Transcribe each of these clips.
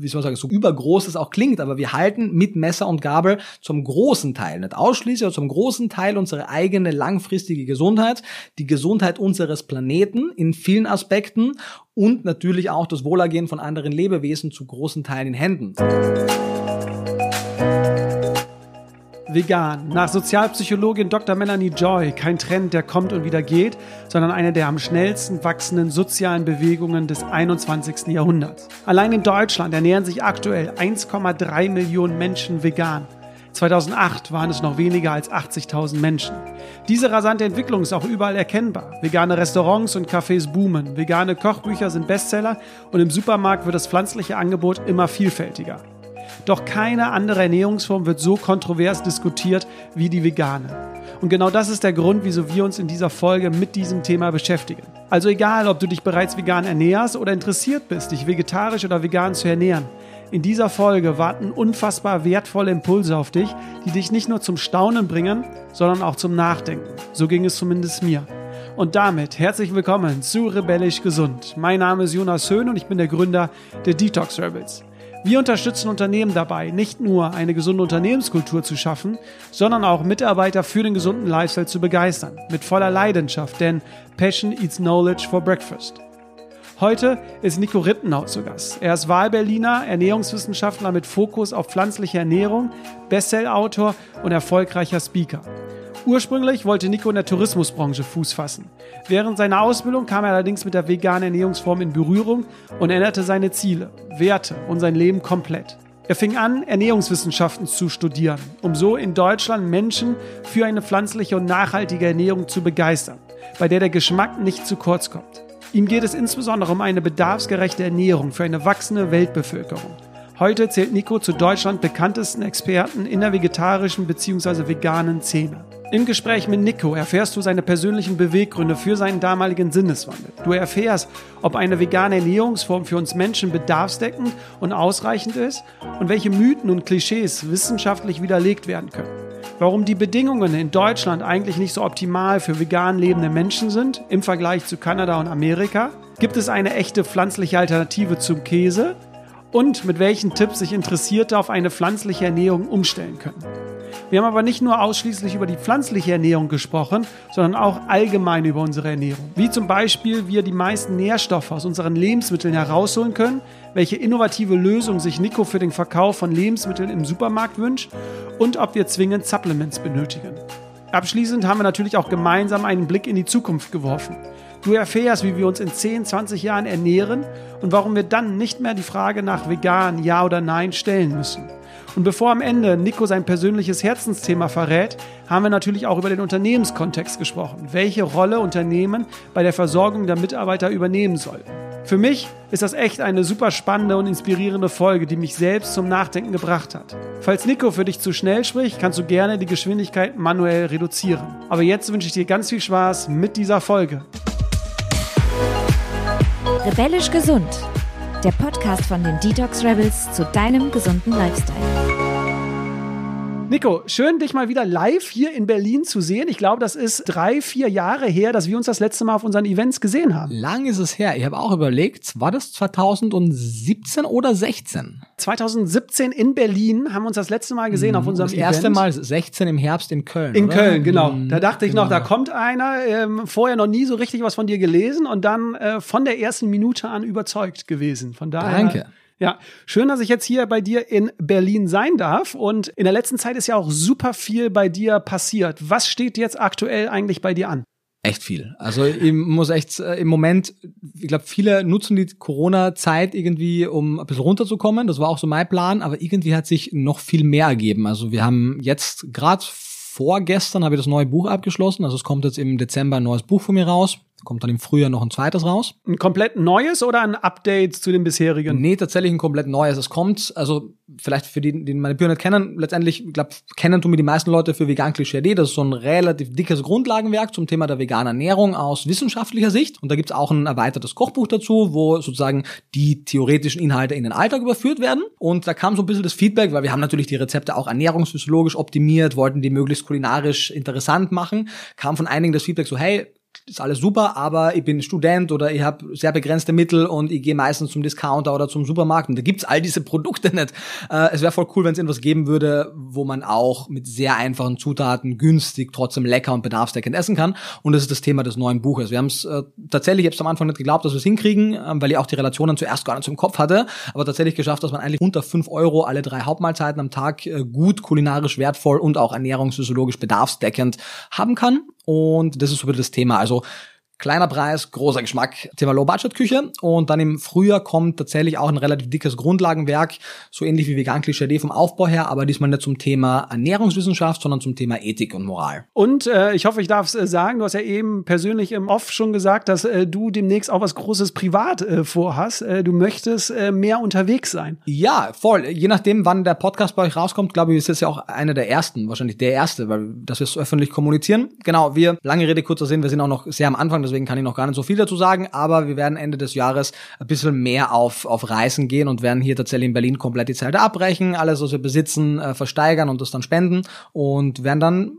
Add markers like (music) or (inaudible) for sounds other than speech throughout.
wie soll man sagen, so übergroß es auch klingt, aber wir halten mit Messer und Gabel zum großen Teil, nicht ausschließlich, aber zum großen Teil unsere eigene langfristige Gesundheit, die Gesundheit unseres Planeten in vielen Aspekten und natürlich auch das Wohlergehen von anderen Lebewesen zu großen Teilen in Händen. Vegan. Nach Sozialpsychologin Dr. Melanie Joy kein Trend, der kommt und wieder geht, sondern eine der am schnellsten wachsenden sozialen Bewegungen des 21. Jahrhunderts. Allein in Deutschland ernähren sich aktuell 1,3 Millionen Menschen vegan. 2008 waren es noch weniger als 80.000 Menschen. Diese rasante Entwicklung ist auch überall erkennbar. Vegane Restaurants und Cafés boomen, vegane Kochbücher sind Bestseller und im Supermarkt wird das pflanzliche Angebot immer vielfältiger. Doch keine andere Ernährungsform wird so kontrovers diskutiert wie die vegane. Und genau das ist der Grund, wieso wir uns in dieser Folge mit diesem Thema beschäftigen. Also egal, ob du dich bereits vegan ernährst oder interessiert bist, dich vegetarisch oder vegan zu ernähren. In dieser Folge warten unfassbar wertvolle Impulse auf dich, die dich nicht nur zum Staunen bringen, sondern auch zum Nachdenken. So ging es zumindest mir. Und damit herzlich willkommen zu Rebellisch Gesund. Mein Name ist Jonas Höhn und ich bin der Gründer der Detox Rebels. Wir unterstützen Unternehmen dabei, nicht nur eine gesunde Unternehmenskultur zu schaffen, sondern auch Mitarbeiter für den gesunden Lifestyle zu begeistern. Mit voller Leidenschaft, denn Passion eats Knowledge for Breakfast. Heute ist Nico Rittenhaus zu Gast. Er ist Wahlberliner, Ernährungswissenschaftler mit Fokus auf pflanzliche Ernährung, Bestseller-Autor und erfolgreicher Speaker. Ursprünglich wollte Nico in der Tourismusbranche Fuß fassen. Während seiner Ausbildung kam er allerdings mit der veganen Ernährungsform in Berührung und änderte seine Ziele, Werte und sein Leben komplett. Er fing an, Ernährungswissenschaften zu studieren, um so in Deutschland Menschen für eine pflanzliche und nachhaltige Ernährung zu begeistern, bei der der Geschmack nicht zu kurz kommt. Ihm geht es insbesondere um eine bedarfsgerechte Ernährung für eine wachsende Weltbevölkerung. Heute zählt Nico zu Deutschland bekanntesten Experten in der vegetarischen bzw. veganen Szene. Im Gespräch mit Nico erfährst du seine persönlichen Beweggründe für seinen damaligen Sinneswandel. Du erfährst, ob eine vegane Ernährungsform für uns Menschen bedarfsdeckend und ausreichend ist und welche Mythen und Klischees wissenschaftlich widerlegt werden können. Warum die Bedingungen in Deutschland eigentlich nicht so optimal für vegan lebende Menschen sind im Vergleich zu Kanada und Amerika. Gibt es eine echte pflanzliche Alternative zum Käse? Und mit welchen Tipps sich Interessierte auf eine pflanzliche Ernährung umstellen können. Wir haben aber nicht nur ausschließlich über die pflanzliche Ernährung gesprochen, sondern auch allgemein über unsere Ernährung. Wie zum Beispiel wir die meisten Nährstoffe aus unseren Lebensmitteln herausholen können, welche innovative Lösung sich Nico für den Verkauf von Lebensmitteln im Supermarkt wünscht und ob wir zwingend Supplements benötigen. Abschließend haben wir natürlich auch gemeinsam einen Blick in die Zukunft geworfen. Du erfährst, wie wir uns in 10, 20 Jahren ernähren und warum wir dann nicht mehr die Frage nach vegan, ja oder nein stellen müssen. Und bevor am Ende Nico sein persönliches Herzensthema verrät, haben wir natürlich auch über den Unternehmenskontext gesprochen, welche Rolle Unternehmen bei der Versorgung der Mitarbeiter übernehmen sollten. Für mich ist das echt eine super spannende und inspirierende Folge, die mich selbst zum Nachdenken gebracht hat. Falls Nico für dich zu schnell spricht, kannst du gerne die Geschwindigkeit manuell reduzieren. Aber jetzt wünsche ich dir ganz viel Spaß mit dieser Folge. Rebellisch gesund der Podcast von den Detox Rebels zu deinem gesunden Lifestyle. Nico, schön, dich mal wieder live hier in Berlin zu sehen. Ich glaube, das ist drei, vier Jahre her, dass wir uns das letzte Mal auf unseren Events gesehen haben. Lang ist es her. Ich habe auch überlegt, war das 2017 oder 16? 2017 in Berlin haben wir uns das letzte Mal gesehen auf unserem Event. Das erste Mal 16 im Herbst in Köln. In oder? Köln, genau. Mhm, Da dachte ich genau. noch, da kommt einer, ähm, vorher noch nie so richtig was von dir gelesen und dann äh, von der ersten Minute an überzeugt gewesen. Von daher. Danke. Ja, schön, dass ich jetzt hier bei dir in Berlin sein darf. Und in der letzten Zeit ist ja auch super viel bei dir passiert. Was steht jetzt aktuell eigentlich bei dir an? Echt viel. Also ich muss echt äh, im Moment, ich glaube, viele nutzen die Corona-Zeit irgendwie, um ein bisschen runterzukommen. Das war auch so mein Plan, aber irgendwie hat sich noch viel mehr ergeben. Also wir haben jetzt gerade vorgestern habe ich das neue Buch abgeschlossen. Also es kommt jetzt im Dezember ein neues Buch von mir raus. Kommt dann im Frühjahr noch ein zweites raus. Ein komplett neues oder ein Update zu dem bisherigen? Nee, tatsächlich ein komplett neues. Es kommt, also vielleicht für die, die meine Bücher nicht kennen, letztendlich, ich glaube, kennen tun mir die meisten Leute für Vegan Klischee.de. Das ist so ein relativ dickes Grundlagenwerk zum Thema der veganen Ernährung aus wissenschaftlicher Sicht. Und da gibt's auch ein erweitertes Kochbuch dazu, wo sozusagen die theoretischen Inhalte in den Alltag überführt werden. Und da kam so ein bisschen das Feedback, weil wir haben natürlich die Rezepte auch ernährungsphysiologisch optimiert, wollten die möglichst kulinarisch interessant machen, kam von einigen das Feedback so, hey, ist alles super, aber ich bin Student oder ich habe sehr begrenzte Mittel und ich gehe meistens zum Discounter oder zum Supermarkt und da gibt's all diese (laughs) Produkte nicht. Äh, es wäre voll cool, wenn es irgendwas geben würde, wo man auch mit sehr einfachen Zutaten günstig trotzdem lecker und bedarfsdeckend essen kann. Und das ist das Thema des neuen Buches. Wir haben es äh, tatsächlich, ich habe am Anfang nicht geglaubt, dass wir es hinkriegen, äh, weil ich auch die Relationen zuerst gar nicht im Kopf hatte, aber tatsächlich geschafft, dass man eigentlich unter fünf Euro alle drei Hauptmahlzeiten am Tag äh, gut kulinarisch wertvoll und auch ernährungsphysiologisch bedarfsdeckend haben kann. Und das ist so das Thema. Also Kleiner Preis, großer Geschmack, Thema Low-Budget-Küche. Und dann im Frühjahr kommt tatsächlich auch ein relativ dickes Grundlagenwerk, so ähnlich wie Vegan Klischee vom Aufbau her, aber diesmal nicht zum Thema Ernährungswissenschaft, sondern zum Thema Ethik und Moral. Und äh, ich hoffe, ich darf es äh, sagen, du hast ja eben persönlich im Off schon gesagt, dass äh, du demnächst auch was Großes privat äh, vorhast. Äh, du möchtest äh, mehr unterwegs sein. Ja, voll. Je nachdem, wann der Podcast bei euch rauskommt, glaube ich, ist es ja auch einer der ersten, wahrscheinlich der erste, weil das wir es öffentlich kommunizieren. Genau, wir, lange Rede, kurzer Sinn, wir sind auch noch sehr am Anfang deswegen kann ich noch gar nicht so viel dazu sagen, aber wir werden Ende des Jahres ein bisschen mehr auf, auf Reisen gehen und werden hier tatsächlich in Berlin komplett die Zelte abbrechen, alles, was wir besitzen, äh, versteigern und das dann spenden und werden dann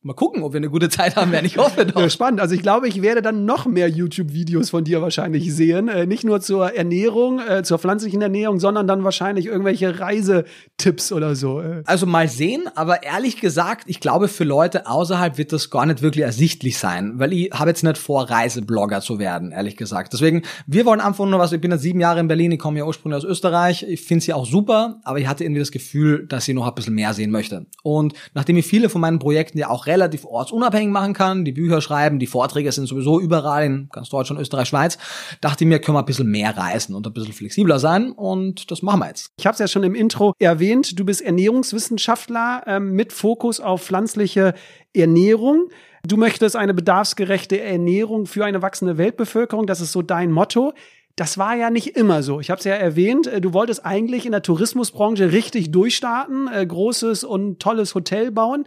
Mal gucken, ob wir eine gute (laughs) Zeit haben werden. Ich hoffe doch. Ja, spannend. Also ich glaube, ich werde dann noch mehr YouTube-Videos von dir wahrscheinlich sehen. Äh, nicht nur zur Ernährung, äh, zur pflanzlichen Ernährung, sondern dann wahrscheinlich irgendwelche Reisetipps oder so. Äh. Also mal sehen, aber ehrlich gesagt, ich glaube, für Leute außerhalb wird das gar nicht wirklich ersichtlich sein, weil ich habe jetzt nicht vor, Reiseblogger zu werden, ehrlich gesagt. Deswegen, wir wollen einfach nur was, ich bin jetzt sieben Jahre in Berlin, ich komme ja ursprünglich aus Österreich, ich finde sie auch super, aber ich hatte irgendwie das Gefühl, dass ich noch ein bisschen mehr sehen möchte. Und nachdem ich viele von meinen Projekten ja auch relativ ortsunabhängig machen kann, die Bücher schreiben, die Vorträge sind sowieso überall in ganz Deutschland, Österreich, Schweiz, dachte ich mir, können wir ein bisschen mehr reisen und ein bisschen flexibler sein und das machen wir jetzt. Ich habe es ja schon im Intro erwähnt, du bist Ernährungswissenschaftler ähm, mit Fokus auf pflanzliche Ernährung. Du möchtest eine bedarfsgerechte Ernährung für eine wachsende Weltbevölkerung, das ist so dein Motto. Das war ja nicht immer so. Ich habe es ja erwähnt, äh, du wolltest eigentlich in der Tourismusbranche richtig durchstarten, äh, großes und tolles Hotel bauen.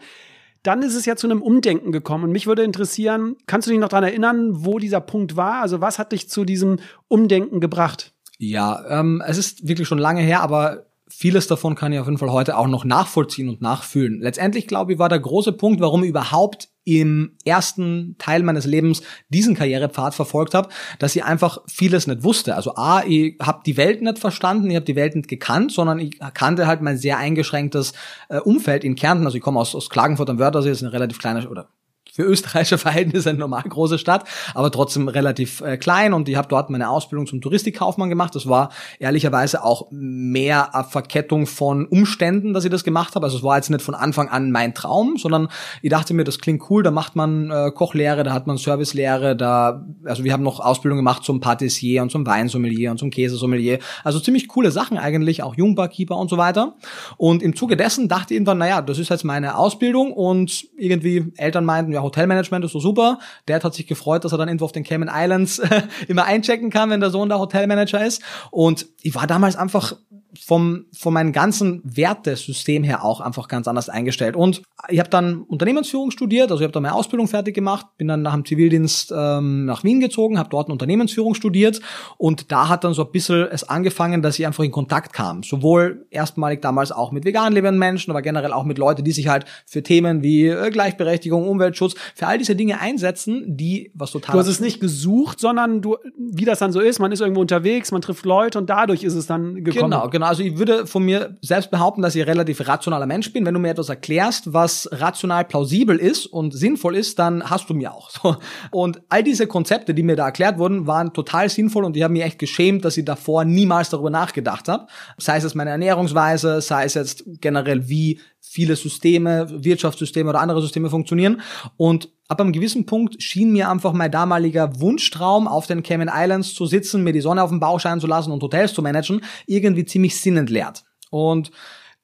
Dann ist es ja zu einem Umdenken gekommen. Und mich würde interessieren, kannst du dich noch daran erinnern, wo dieser Punkt war? Also was hat dich zu diesem Umdenken gebracht? Ja, ähm, es ist wirklich schon lange her, aber vieles davon kann ich auf jeden Fall heute auch noch nachvollziehen und nachfühlen. Letztendlich, glaube ich, war der große Punkt, warum überhaupt im ersten Teil meines Lebens diesen Karrierepfad verfolgt habe, dass ich einfach vieles nicht wusste. Also A, ich habe die Welt nicht verstanden, ich habe die Welt nicht gekannt, sondern ich kannte halt mein sehr eingeschränktes äh, Umfeld in Kärnten. Also ich komme aus, aus Klagenfurt am Wörthersee, ist eine relativ kleine oder für österreichische (laughs) Verhältnisse eine normal große Stadt, aber trotzdem relativ äh, klein und ich habe dort meine Ausbildung zum Touristikkaufmann gemacht. Das war ehrlicherweise auch mehr eine Verkettung von Umständen, dass ich das gemacht habe. Also es war jetzt nicht von Anfang an mein Traum, sondern ich dachte mir, das klingt cool, da macht man äh, Kochlehre, da hat man Servicelehre, da also wir haben noch Ausbildung gemacht zum Patissier und zum Weinsommelier und zum Käsesommelier. Also ziemlich coole Sachen eigentlich, auch Jungbarkeeper und so weiter. Und im Zuge dessen dachte ich irgendwann, naja, das ist jetzt meine Ausbildung und irgendwie Eltern meinten, ja, Hotelmanagement ist so super. Dad hat sich gefreut, dass er dann irgendwo auf den Cayman Islands (laughs) immer einchecken kann, wenn der Sohn der Hotelmanager ist. Und ich war damals einfach vom, von meinem ganzen Wertesystem her auch einfach ganz anders eingestellt. Und ich habe dann Unternehmensführung studiert, also ich habe da meine Ausbildung fertig gemacht, bin dann nach dem Zivildienst ähm, nach Wien gezogen, habe dort Unternehmensführung studiert und da hat dann so ein bisschen es angefangen, dass ich einfach in Kontakt kam. Sowohl erstmalig damals auch mit vegan lebenden Menschen, aber generell auch mit Leuten, die sich halt für Themen wie äh, Gleichberechtigung, Umweltschutz, für all diese Dinge einsetzen, die was total... Du hast es nicht gesucht, sondern du, wie das dann so ist, man ist irgendwo unterwegs, man trifft Leute und dadurch ist es dann gekommen. Genau, genau. Also ich würde von mir selbst behaupten, dass ich relativ rationaler Mensch bin. Wenn du mir etwas erklärst, was rational plausibel ist und sinnvoll ist, dann hast du mir auch. So. Und all diese Konzepte, die mir da erklärt wurden, waren total sinnvoll und ich habe mich echt geschämt, dass ich davor niemals darüber nachgedacht habe. Sei es jetzt meine Ernährungsweise, sei es jetzt generell, wie viele Systeme, Wirtschaftssysteme oder andere Systeme funktionieren. Und ab einem gewissen Punkt schien mir einfach mein damaliger Wunschtraum, auf den Cayman Islands zu sitzen, mir die Sonne auf dem Bauch scheinen zu lassen und Hotels zu managen, irgendwie ziemlich sinnentleert. Und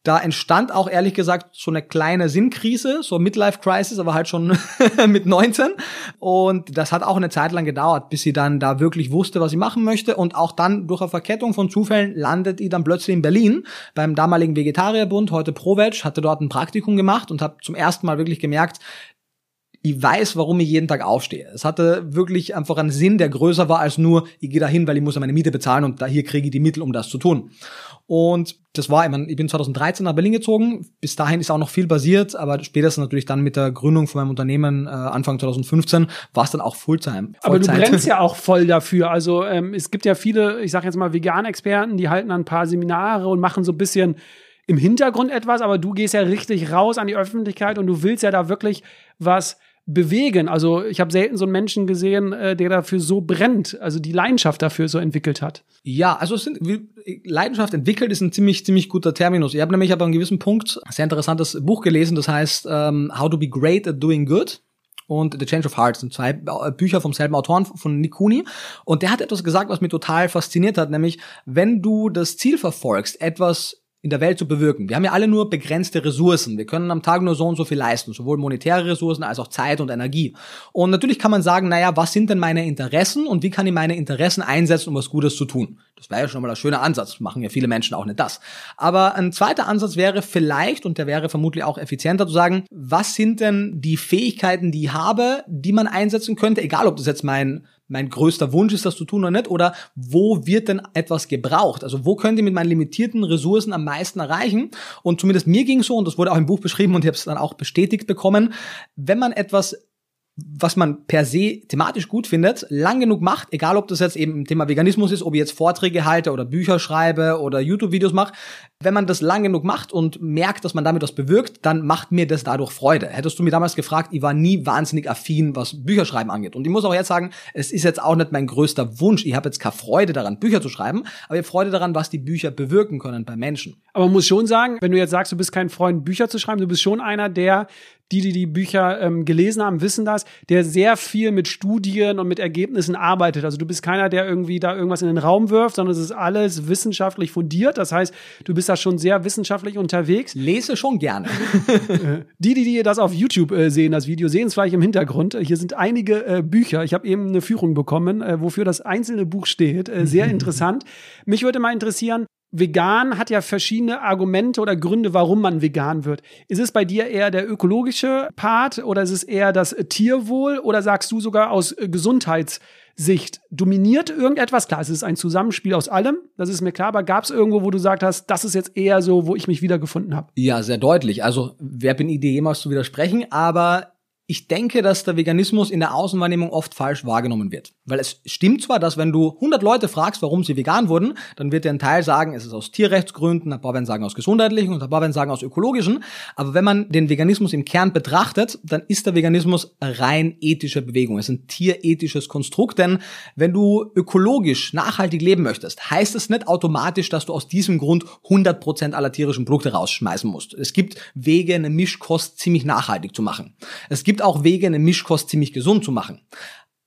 da entstand auch ehrlich gesagt so eine kleine Sinnkrise, so Midlife Crisis, aber halt schon (laughs) mit 19. Und das hat auch eine Zeit lang gedauert, bis sie dann da wirklich wusste, was sie machen möchte. Und auch dann durch eine Verkettung von Zufällen landet sie dann plötzlich in Berlin beim damaligen Vegetarierbund, heute ProVeg, hatte dort ein Praktikum gemacht und habe zum ersten Mal wirklich gemerkt, ich weiß, warum ich jeden Tag aufstehe. Es hatte wirklich einfach einen Sinn, der größer war als nur, ich gehe dahin, weil ich muss ja meine Miete bezahlen und da hier kriege ich die Mittel, um das zu tun. Und das war, ich, meine, ich bin 2013 nach Berlin gezogen. Bis dahin ist auch noch viel basiert, aber spätestens natürlich dann mit der Gründung von meinem Unternehmen äh, Anfang 2015 war es dann auch Fulltime. Vollzeit. Aber du brennst ja (laughs) auch voll dafür. Also ähm, es gibt ja viele, ich sage jetzt mal Vegan-Experten, die halten ein paar Seminare und machen so ein bisschen im Hintergrund etwas, aber du gehst ja richtig raus an die Öffentlichkeit und du willst ja da wirklich was bewegen. Also ich habe selten so einen Menschen gesehen, äh, der dafür so brennt, also die Leidenschaft dafür so entwickelt hat. Ja, also es sind, Leidenschaft entwickelt ist ein ziemlich ziemlich guter Terminus. Ich habe nämlich aber an einem gewissen Punkt ein sehr interessantes Buch gelesen, das heißt ähm, How to be Great at Doing Good und The Change of Heart sind zwei Bücher vom selben Autoren von Cooney und der hat etwas gesagt, was mich total fasziniert hat, nämlich wenn du das Ziel verfolgst, etwas in der Welt zu bewirken. Wir haben ja alle nur begrenzte Ressourcen. Wir können am Tag nur so und so viel leisten, sowohl monetäre Ressourcen als auch Zeit und Energie. Und natürlich kann man sagen, naja, was sind denn meine Interessen und wie kann ich meine Interessen einsetzen, um was Gutes zu tun? Das wäre ja schon mal ein schöner Ansatz. Machen ja viele Menschen auch nicht das. Aber ein zweiter Ansatz wäre vielleicht, und der wäre vermutlich auch effizienter zu sagen, was sind denn die Fähigkeiten, die ich habe, die man einsetzen könnte, egal ob das jetzt mein mein größter Wunsch ist, das zu tun oder nicht? Oder wo wird denn etwas gebraucht? Also wo könnt ihr mit meinen limitierten Ressourcen am meisten erreichen? Und zumindest mir ging so, und das wurde auch im Buch beschrieben und ich habe es dann auch bestätigt bekommen, wenn man etwas was man per se thematisch gut findet, lang genug macht, egal ob das jetzt eben im Thema Veganismus ist, ob ich jetzt Vorträge halte oder Bücher schreibe oder YouTube-Videos mache, wenn man das lang genug macht und merkt, dass man damit was bewirkt, dann macht mir das dadurch Freude. Hättest du mir damals gefragt, ich war nie wahnsinnig affin, was Bücherschreiben angeht. Und ich muss auch jetzt sagen, es ist jetzt auch nicht mein größter Wunsch. Ich habe jetzt keine Freude daran, Bücher zu schreiben, aber ich habe Freude daran, was die Bücher bewirken können bei Menschen. Aber man muss schon sagen, wenn du jetzt sagst, du bist kein Freund, Bücher zu schreiben, du bist schon einer, der die, die die Bücher ähm, gelesen haben, wissen das, der sehr viel mit Studien und mit Ergebnissen arbeitet. Also du bist keiner, der irgendwie da irgendwas in den Raum wirft, sondern es ist alles wissenschaftlich fundiert. Das heißt, du bist da schon sehr wissenschaftlich unterwegs. Lese schon gerne. (laughs) die, die, die das auf YouTube äh, sehen, das Video, sehen es vielleicht im Hintergrund. Hier sind einige äh, Bücher. Ich habe eben eine Führung bekommen, äh, wofür das einzelne Buch steht. Äh, sehr (laughs) interessant. Mich würde mal interessieren, vegan hat ja verschiedene Argumente oder Gründe, warum man vegan wird. Ist es bei dir eher der ökologische Part oder ist es eher das Tierwohl oder sagst du sogar aus äh, Gesundheitssicht dominiert irgendetwas? Klar, es ist ein Zusammenspiel aus allem, das ist mir klar, aber gab es irgendwo, wo du gesagt hast, das ist jetzt eher so, wo ich mich wiedergefunden habe? Ja, sehr deutlich. Also, wer bin ich dir jemals zu widersprechen, aber ich denke, dass der Veganismus in der Außenwahrnehmung oft falsch wahrgenommen wird. Weil es stimmt zwar, dass wenn du 100 Leute fragst, warum sie vegan wurden, dann wird dir ein Teil sagen, es ist aus Tierrechtsgründen, ein paar werden sagen aus gesundheitlichen und ein paar werden sagen aus ökologischen. Aber wenn man den Veganismus im Kern betrachtet, dann ist der Veganismus rein ethische Bewegung. Es ist ein tierethisches Konstrukt, denn wenn du ökologisch nachhaltig leben möchtest, heißt es nicht automatisch, dass du aus diesem Grund 100% aller tierischen Produkte rausschmeißen musst. Es gibt Wege, eine Mischkost ziemlich nachhaltig zu machen. Es gibt gibt auch Wege, eine Mischkost ziemlich gesund zu machen.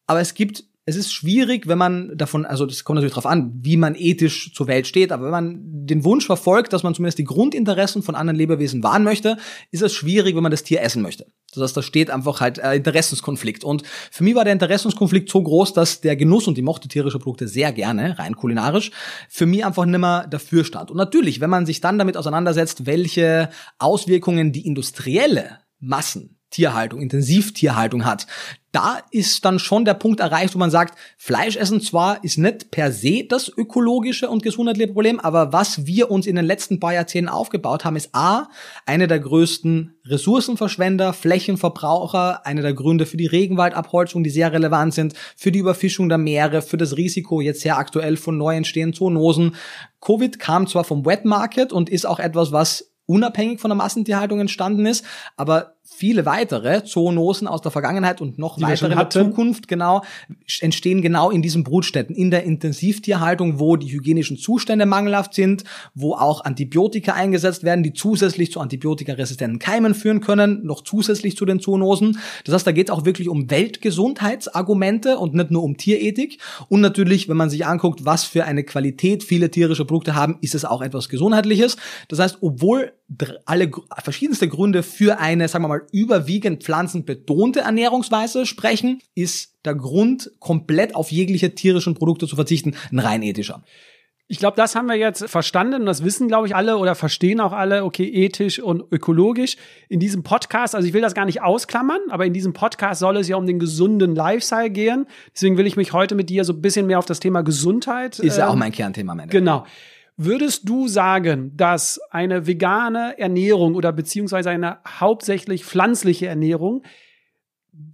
Aber es gibt es ist schwierig, wenn man davon, also das kommt natürlich darauf an, wie man ethisch zur Welt steht, aber wenn man den Wunsch verfolgt, dass man zumindest die Grundinteressen von anderen Lebewesen wahren möchte, ist es schwierig, wenn man das Tier essen möchte. Das heißt, da steht einfach halt äh, Interessenskonflikt. Und für mich war der Interessenskonflikt so groß, dass der Genuss, und die mochte tierische Produkte sehr gerne, rein kulinarisch, für mich einfach nimmer dafür stand. Und natürlich, wenn man sich dann damit auseinandersetzt, welche Auswirkungen die industrielle Massen Tierhaltung, Intensivtierhaltung hat. Da ist dann schon der Punkt erreicht, wo man sagt, Fleischessen zwar ist nicht per se das ökologische und gesundheitliche Problem, aber was wir uns in den letzten paar Jahrzehnten aufgebaut haben, ist A, eine der größten Ressourcenverschwender, Flächenverbraucher, eine der Gründe für die Regenwaldabholzung, die sehr relevant sind, für die Überfischung der Meere, für das Risiko jetzt sehr aktuell von neu entstehenden Zoonosen. Covid kam zwar vom Wet Market und ist auch etwas, was unabhängig von der Massentierhaltung entstanden ist, aber viele weitere Zoonosen aus der Vergangenheit und noch Die weitere in der Zukunft genau entstehen genau in diesen Brutstätten, in der Intensivtierhaltung, wo die hygienischen Zustände mangelhaft sind, wo auch Antibiotika eingesetzt werden, die zusätzlich zu antibiotikaresistenten Keimen führen können, noch zusätzlich zu den Zoonosen. Das heißt, da geht es auch wirklich um Weltgesundheitsargumente und nicht nur um Tierethik. Und natürlich, wenn man sich anguckt, was für eine Qualität viele tierische Produkte haben, ist es auch etwas Gesundheitliches. Das heißt, obwohl alle verschiedenste Gründe für eine, sagen wir mal, überwiegend pflanzenbetonte Ernährungsweise sprechen, ist der Grund, komplett auf jegliche tierischen Produkte zu verzichten, ein rein ethischer. Ich glaube, das haben wir jetzt verstanden und das wissen, glaube ich, alle oder verstehen auch alle, okay, ethisch und ökologisch. In diesem Podcast, also ich will das gar nicht ausklammern, aber in diesem Podcast soll es ja um den gesunden Lifestyle gehen. Deswegen will ich mich heute mit dir so ein bisschen mehr auf das Thema Gesundheit. Ist ja auch ähm, mein Kernthema am Ende. Genau. Würdest du sagen, dass eine vegane Ernährung oder beziehungsweise eine hauptsächlich pflanzliche Ernährung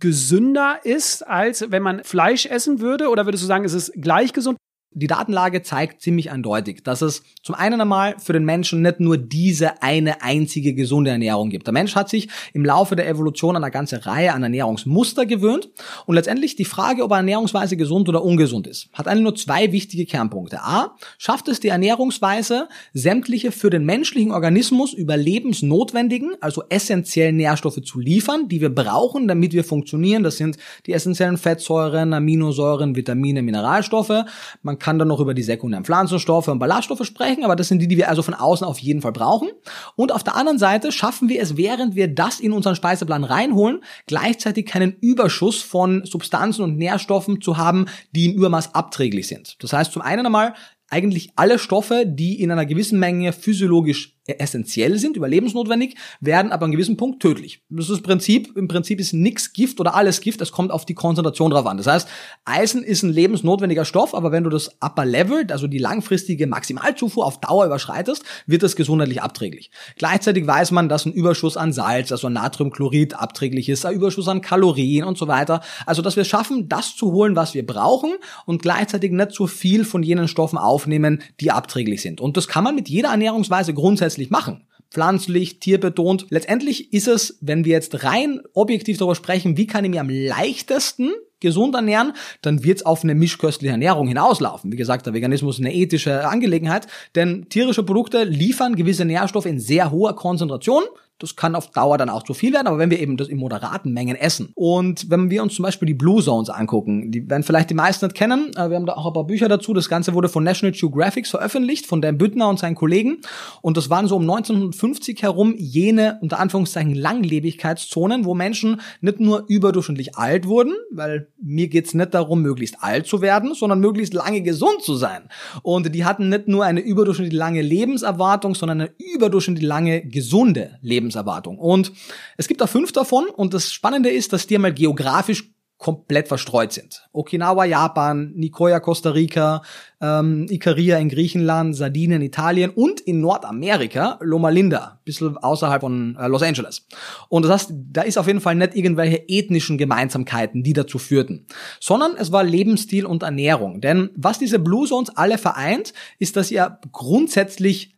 gesünder ist, als wenn man Fleisch essen würde? Oder würdest du sagen, es ist gleich gesund? Die Datenlage zeigt ziemlich eindeutig, dass es zum einen einmal für den Menschen nicht nur diese eine einzige gesunde Ernährung gibt. Der Mensch hat sich im Laufe der Evolution an eine ganze Reihe an Ernährungsmuster gewöhnt und letztendlich die Frage, ob eine Ernährungsweise gesund oder ungesund ist, hat eigentlich nur zwei wichtige Kernpunkte. A, schafft es die Ernährungsweise, sämtliche für den menschlichen Organismus überlebensnotwendigen, also essentiellen Nährstoffe zu liefern, die wir brauchen, damit wir funktionieren. Das sind die essentiellen Fettsäuren, Aminosäuren, Vitamine, Mineralstoffe. Man kann dann noch über die sekundären Pflanzenstoffe und Ballaststoffe sprechen, aber das sind die, die wir also von außen auf jeden Fall brauchen. Und auf der anderen Seite schaffen wir es, während wir das in unseren Speiseplan reinholen, gleichzeitig keinen Überschuss von Substanzen und Nährstoffen zu haben, die im Übermaß abträglich sind. Das heißt, zum einen einmal eigentlich alle Stoffe, die in einer gewissen Menge physiologisch essentiell sind, überlebensnotwendig, werden aber an gewissen Punkt tödlich. Das ist das Prinzip. Im Prinzip ist nichts Gift oder alles Gift. Es kommt auf die Konzentration drauf an. Das heißt, Eisen ist ein lebensnotwendiger Stoff, aber wenn du das Upper Level, also die langfristige Maximalzufuhr auf Dauer überschreitest, wird das gesundheitlich abträglich. Gleichzeitig weiß man, dass ein Überschuss an Salz, also Natriumchlorid abträglich ist, ein Überschuss an Kalorien und so weiter. Also, dass wir schaffen, das zu holen, was wir brauchen und gleichzeitig nicht zu viel von jenen Stoffen aufnehmen, die abträglich sind. Und das kann man mit jeder Ernährungsweise grundsätzlich grundsätzlich machen. Pflanzlich, tierbetont. Letztendlich ist es, wenn wir jetzt rein objektiv darüber sprechen, wie kann ich mir am leichtesten gesund ernähren, dann wird es auf eine mischköstliche Ernährung hinauslaufen. Wie gesagt, der Veganismus ist eine ethische Angelegenheit, denn tierische Produkte liefern gewisse Nährstoffe in sehr hoher Konzentration. Das kann auf Dauer dann auch zu viel werden, aber wenn wir eben das in moderaten Mengen essen. Und wenn wir uns zum Beispiel die Blue Zones angucken, die werden vielleicht die meisten nicht kennen, äh, wir haben da auch ein paar Bücher dazu. Das Ganze wurde von National Geographic veröffentlicht, von Dan Büttner und seinen Kollegen. Und das waren so um 1950 herum jene, unter Anführungszeichen, Langlebigkeitszonen, wo Menschen nicht nur überdurchschnittlich alt wurden, weil mir geht's nicht darum, möglichst alt zu werden, sondern möglichst lange gesund zu sein. Und die hatten nicht nur eine überdurchschnittlich lange Lebenserwartung, sondern eine überdurchschnittlich lange gesunde Lebenserwartung. Lebenserwartung. Und es gibt da fünf davon und das Spannende ist, dass die mal geografisch komplett verstreut sind. Okinawa, Japan, Nicoya, Costa Rica, ähm, Ikaria in Griechenland, Sardinien, Italien und in Nordamerika Loma Linda, bisschen außerhalb von äh, Los Angeles. Und das heißt, da ist auf jeden Fall nicht irgendwelche ethnischen Gemeinsamkeiten, die dazu führten, sondern es war Lebensstil und Ernährung. Denn was diese Blue Zones alle vereint, ist, dass ihr grundsätzlich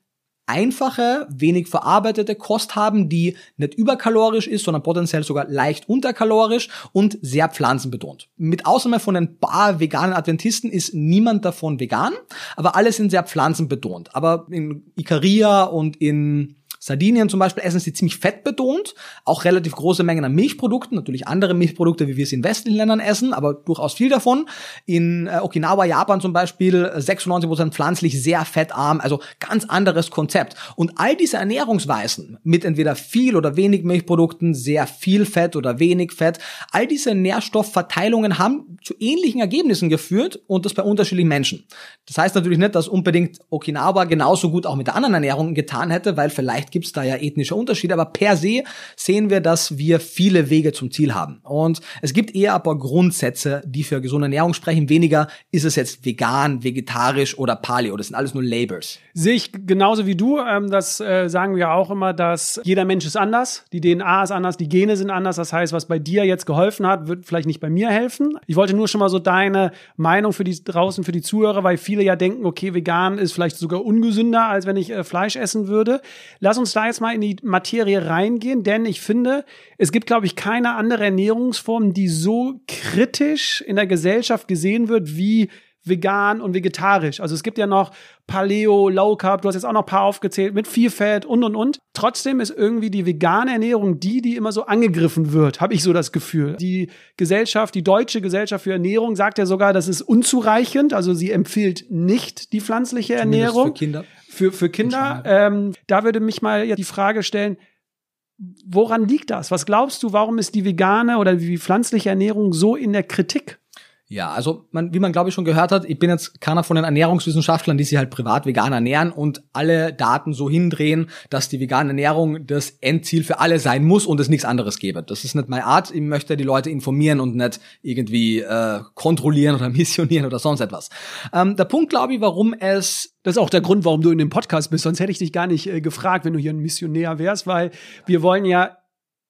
einfache, wenig verarbeitete Kost haben, die nicht überkalorisch ist, sondern potenziell sogar leicht unterkalorisch und sehr pflanzenbetont. Mit Ausnahme von ein paar veganen Adventisten ist niemand davon vegan, aber alle sind sehr pflanzenbetont. Aber in Ikaria und in Sardinien zum Beispiel essen sie ziemlich fettbetont, auch relativ große Mengen an Milchprodukten, natürlich andere Milchprodukte, wie wir es in westlichen Ländern essen, aber durchaus viel davon. In äh, Okinawa, Japan zum Beispiel, 96% pflanzlich, sehr fettarm, also ganz anderes Konzept. Und all diese Ernährungsweisen mit entweder viel oder wenig Milchprodukten, sehr viel Fett oder wenig Fett, all diese Nährstoffverteilungen haben zu ähnlichen Ergebnissen geführt und das bei unterschiedlichen Menschen. Das heißt natürlich nicht, dass unbedingt Okinawa genauso gut auch mit der anderen Ernährung getan hätte, weil vielleicht Vielleicht gibt es da ja ethnische Unterschiede, aber per se sehen wir, dass wir viele Wege zum Ziel haben. Und es gibt eher aber Grundsätze, die für gesunde Ernährung sprechen. Weniger ist es jetzt vegan, vegetarisch oder Paleo. Das sind alles nur Labels. Sehe ich genauso wie du. Ähm, das äh, sagen wir auch immer, dass jeder Mensch ist anders. Die DNA ist anders, die Gene sind anders. Das heißt, was bei dir jetzt geholfen hat, wird vielleicht nicht bei mir helfen. Ich wollte nur schon mal so deine Meinung für die draußen, für die Zuhörer, weil viele ja denken, okay, vegan ist vielleicht sogar ungesünder, als wenn ich äh, Fleisch essen würde. Lass uns da jetzt mal in die Materie reingehen, denn ich finde, es gibt, glaube ich, keine andere Ernährungsform, die so kritisch in der Gesellschaft gesehen wird wie vegan und vegetarisch. Also es gibt ja noch Paleo, Low Carb, du hast jetzt auch noch ein paar aufgezählt, mit viel Fett und und und. Trotzdem ist irgendwie die vegane Ernährung die, die immer so angegriffen wird, habe ich so das Gefühl. Die Gesellschaft, die deutsche Gesellschaft für Ernährung sagt ja sogar, das ist unzureichend, also sie empfiehlt nicht die pflanzliche Zumindest Ernährung. Für Kinder. Für, für Kinder. Ähm, da würde mich mal die Frage stellen, woran liegt das? Was glaubst du, warum ist die vegane oder die pflanzliche Ernährung so in der Kritik? Ja, also man, wie man glaube ich schon gehört hat, ich bin jetzt keiner von den Ernährungswissenschaftlern, die sich halt privat vegan ernähren und alle Daten so hindrehen, dass die vegane Ernährung das Endziel für alle sein muss und es nichts anderes gäbe. Das ist nicht meine Art. Ich möchte die Leute informieren und nicht irgendwie äh, kontrollieren oder (laughs) missionieren oder sonst etwas. Ähm, der Punkt, glaube ich, warum es das ist auch der Grund, warum du in dem Podcast bist. Sonst hätte ich dich gar nicht äh, gefragt, wenn du hier ein Missionär wärst, weil wir wollen ja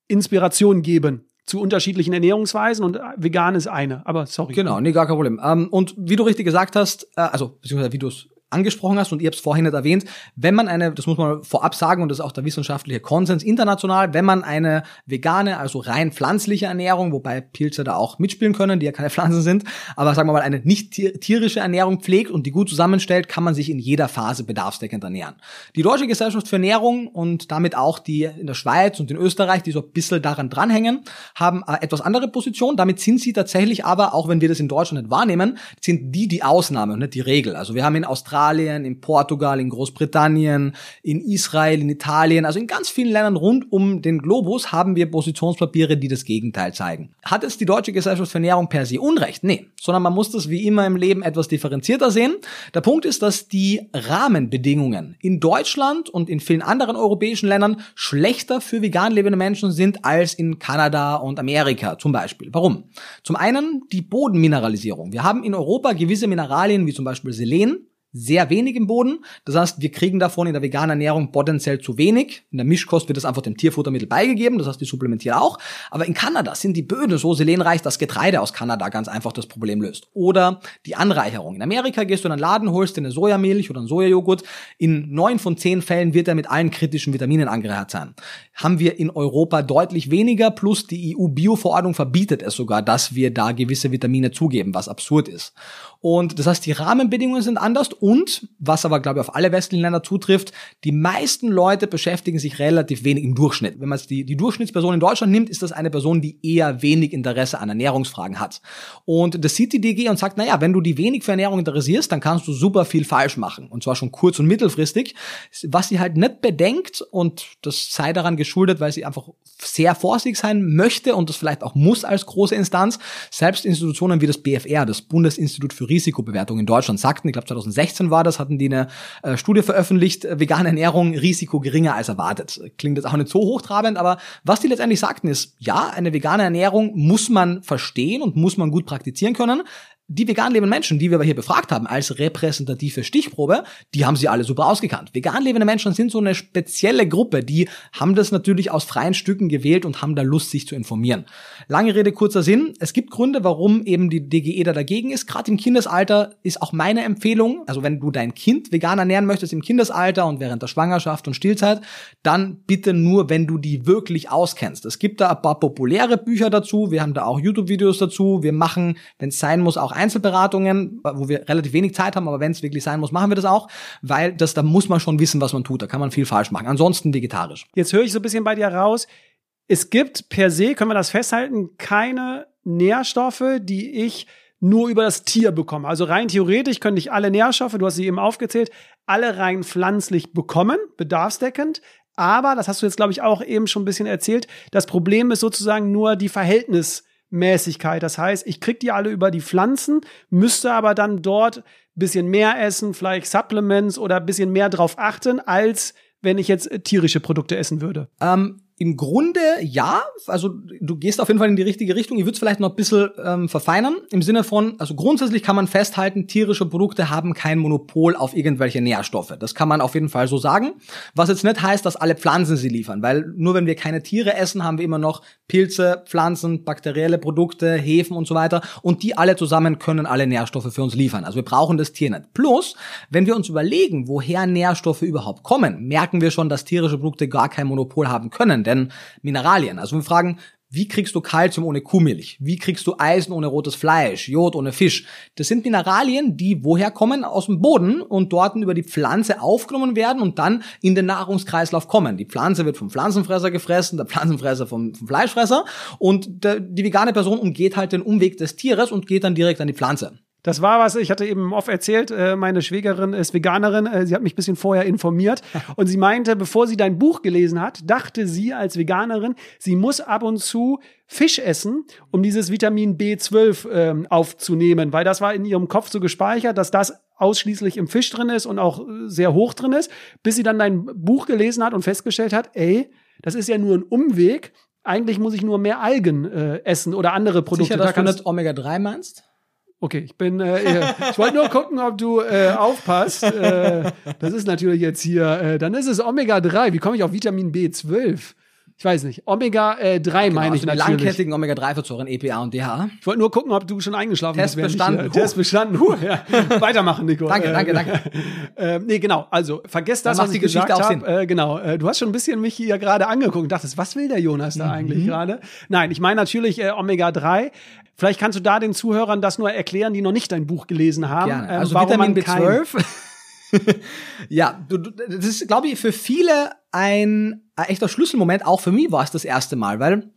Inspiration geben zu unterschiedlichen Ernährungsweisen und vegan ist eine. Aber sorry. Genau, nee, gar kein Problem. Ähm, und wie du richtig gesagt hast, äh, also beziehungsweise wie du es angesprochen hast und ihr habt es vorhin nicht erwähnt, wenn man eine, das muss man vorab sagen und das ist auch der wissenschaftliche Konsens international, wenn man eine vegane, also rein pflanzliche Ernährung, wobei Pilze da auch mitspielen können, die ja keine (laughs) Pflanzen sind, aber sagen wir mal eine nicht tierische Ernährung pflegt und die gut zusammenstellt, kann man sich in jeder Phase bedarfsdeckend ernähren. Die Deutsche Gesellschaft für Ernährung und damit auch die in der Schweiz und in Österreich, die so ein bisschen daran dranhängen, haben äh, etwas andere Position. Damit sind sie tatsächlich aber, auch wenn wir das in Deutschland nicht wahrnehmen, sind die die Ausnahme und nicht die Regel. Also wir haben in Australien Australien, in Portugal, in Großbritannien, in Israel, in Italien, also in ganz vielen Ländern rund um den Globus haben wir Positionspapiere, die das Gegenteil zeigen. Hat es die Deutsche Gesellschaft für Ernährung per se Unrecht? Nee, sondern man muss das wie immer im Leben etwas differenzierter sehen. Der Punkt ist, dass die Rahmenbedingungen in Deutschland und in vielen anderen europäischen Ländern schlechter für vegan lebende Menschen sind als in Kanada und Amerika zum Beispiel. Warum? Zum einen die Bodenmineralisierung. Wir haben in Europa gewisse Mineralien wie zum Beispiel Selen, sehr wenig im Boden. Das heißt, wir kriegen davon in der veganen Ernährung potenziell zu wenig. In der Mischkost wird das einfach dem Tierfuttermittel beigegeben. Das heißt, die supplementieren auch. Aber in Kanada sind die Böden so selenreich, dass Getreide aus Kanada ganz einfach das Problem löst. Oder die Anreicherung. In Amerika gehst du in einen Laden, holst dir eine Sojamilch oder einen Sojajoghurt. In neun von zehn Fällen wird er mit allen kritischen Vitaminen angereichert sein. Haben wir in Europa deutlich weniger, plus die EU-Bio-Verordnung verbietet es sogar, dass wir da gewisse Vitamine zugeben, was absurd ist. Und das heißt, die Rahmenbedingungen sind anders und, was aber, glaube ich, auf alle westlichen Länder zutrifft, die meisten Leute beschäftigen sich relativ wenig im Durchschnitt. Wenn man die, die Durchschnittsperson in Deutschland nimmt, ist das eine Person, die eher wenig Interesse an Ernährungsfragen hat. Und das sieht die DG und sagt, naja, wenn du die wenig für Ernährung interessierst, dann kannst du super viel falsch machen. Und zwar schon kurz- und mittelfristig. Was sie halt nicht bedenkt, und das sei daran geschuldet, weil sie einfach sehr vorsichtig sein möchte und das vielleicht auch muss als große Instanz, selbst Institutionen wie das BFR, das Bundesinstitut für Risikobewertung in Deutschland sagten, ich glaube 2016 war das, hatten die eine äh, Studie veröffentlicht, äh, vegane Ernährung, Risiko geringer als erwartet. Klingt jetzt auch nicht so hochtrabend, aber was die letztendlich sagten ist, ja, eine vegane Ernährung muss man verstehen und muss man gut praktizieren können die vegan lebenden Menschen, die wir hier befragt haben, als repräsentative Stichprobe, die haben sie alle super ausgekannt. Vegan lebende Menschen sind so eine spezielle Gruppe, die haben das natürlich aus freien Stücken gewählt und haben da Lust, sich zu informieren. Lange Rede, kurzer Sinn. Es gibt Gründe, warum eben die DGE da dagegen ist. Gerade im Kindesalter ist auch meine Empfehlung, also wenn du dein Kind vegan ernähren möchtest im Kindesalter und während der Schwangerschaft und Stillzeit, dann bitte nur, wenn du die wirklich auskennst. Es gibt da ein paar populäre Bücher dazu, wir haben da auch YouTube-Videos dazu, wir machen, wenn es sein muss, auch Einzelberatungen, wo wir relativ wenig Zeit haben, aber wenn es wirklich sein muss, machen wir das auch, weil das, da muss man schon wissen, was man tut. Da kann man viel falsch machen. Ansonsten vegetarisch. Jetzt höre ich so ein bisschen bei dir raus. Es gibt per se, können wir das festhalten, keine Nährstoffe, die ich nur über das Tier bekomme. Also rein theoretisch könnte ich alle Nährstoffe, du hast sie eben aufgezählt, alle rein pflanzlich bekommen, bedarfsdeckend. Aber, das hast du jetzt, glaube ich, auch eben schon ein bisschen erzählt, das Problem ist sozusagen nur die Verhältnis Mäßigkeit. Das heißt, ich krieg die alle über die Pflanzen, müsste aber dann dort bisschen mehr essen, vielleicht Supplements oder bisschen mehr drauf achten, als wenn ich jetzt tierische Produkte essen würde. Ähm, im Grunde ja, also du gehst auf jeden Fall in die richtige Richtung. Ich würde es vielleicht noch ein bisschen ähm, verfeinern. Im Sinne von, also grundsätzlich kann man festhalten, tierische Produkte haben kein Monopol auf irgendwelche Nährstoffe. Das kann man auf jeden Fall so sagen. Was jetzt nicht heißt, dass alle Pflanzen sie liefern, weil nur wenn wir keine Tiere essen, haben wir immer noch Pilze, Pflanzen, bakterielle Produkte, Hefen und so weiter. Und die alle zusammen können alle Nährstoffe für uns liefern. Also wir brauchen das Tier nicht. Plus, wenn wir uns überlegen, woher Nährstoffe überhaupt kommen, merken wir schon, dass tierische Produkte gar kein Monopol haben können denn Mineralien. Also wir fragen, wie kriegst du Kalzium ohne Kuhmilch? Wie kriegst du Eisen ohne rotes Fleisch? Jod ohne Fisch? Das sind Mineralien, die woher kommen? Aus dem Boden und dort über die Pflanze aufgenommen werden und dann in den Nahrungskreislauf kommen. Die Pflanze wird vom Pflanzenfresser gefressen, der Pflanzenfresser vom, vom Fleischfresser und der, die vegane Person umgeht halt den Umweg des Tieres und geht dann direkt an die Pflanze. Das war was, ich hatte eben oft erzählt, äh, meine Schwägerin ist Veganerin, äh, sie hat mich ein bisschen vorher informiert (laughs) und sie meinte, bevor sie dein Buch gelesen hat, dachte sie als Veganerin, sie muss ab und zu Fisch essen, um dieses Vitamin B12 ähm, aufzunehmen, weil das war in ihrem Kopf so gespeichert, dass das ausschließlich im Fisch drin ist und auch äh, sehr hoch drin ist, bis sie dann dein Buch gelesen hat und festgestellt hat, ey, das ist ja nur ein Umweg, eigentlich muss ich nur mehr Algen äh, essen oder andere Produkte. Sicher, dass da du nicht Omega-3 meinst? Okay, ich bin, äh, ich wollte nur gucken, ob du äh, aufpasst. Äh, das ist natürlich jetzt hier, äh, dann ist es Omega-3. Wie komme ich auf Vitamin B12? Ich weiß nicht. Omega-3 äh, Genau, meine ich also natürlich. langkettigen Omega-3-Fettsäuren, EPA und DHA. Ich wollte nur gucken, ob du schon eingeschlafen Test bist. ich, bestanden. äh, Test bestanden. Huh, ja. (laughs) Weitermachen, Nico. Danke, Äh, danke, danke. (laughs) Äh, nee, genau. Also, vergesst das, was ich die Geschichte gesagt auch habe. Äh, genau. Du hast schon ein bisschen mich hier gerade angeguckt und dachtest, was will der Jonas Mhm. da eigentlich gerade? Nein, ich meine natürlich äh, Omega-3. Vielleicht kannst du da den Zuhörern das nur erklären, die noch nicht dein Buch gelesen haben. Gerne. ähm, Also warum Vitamin man kein- B12. (laughs) ja, du, du, das ist, glaube ich, für viele ein, ein echter Schlüsselmoment. Auch für mich war es das erste Mal, weil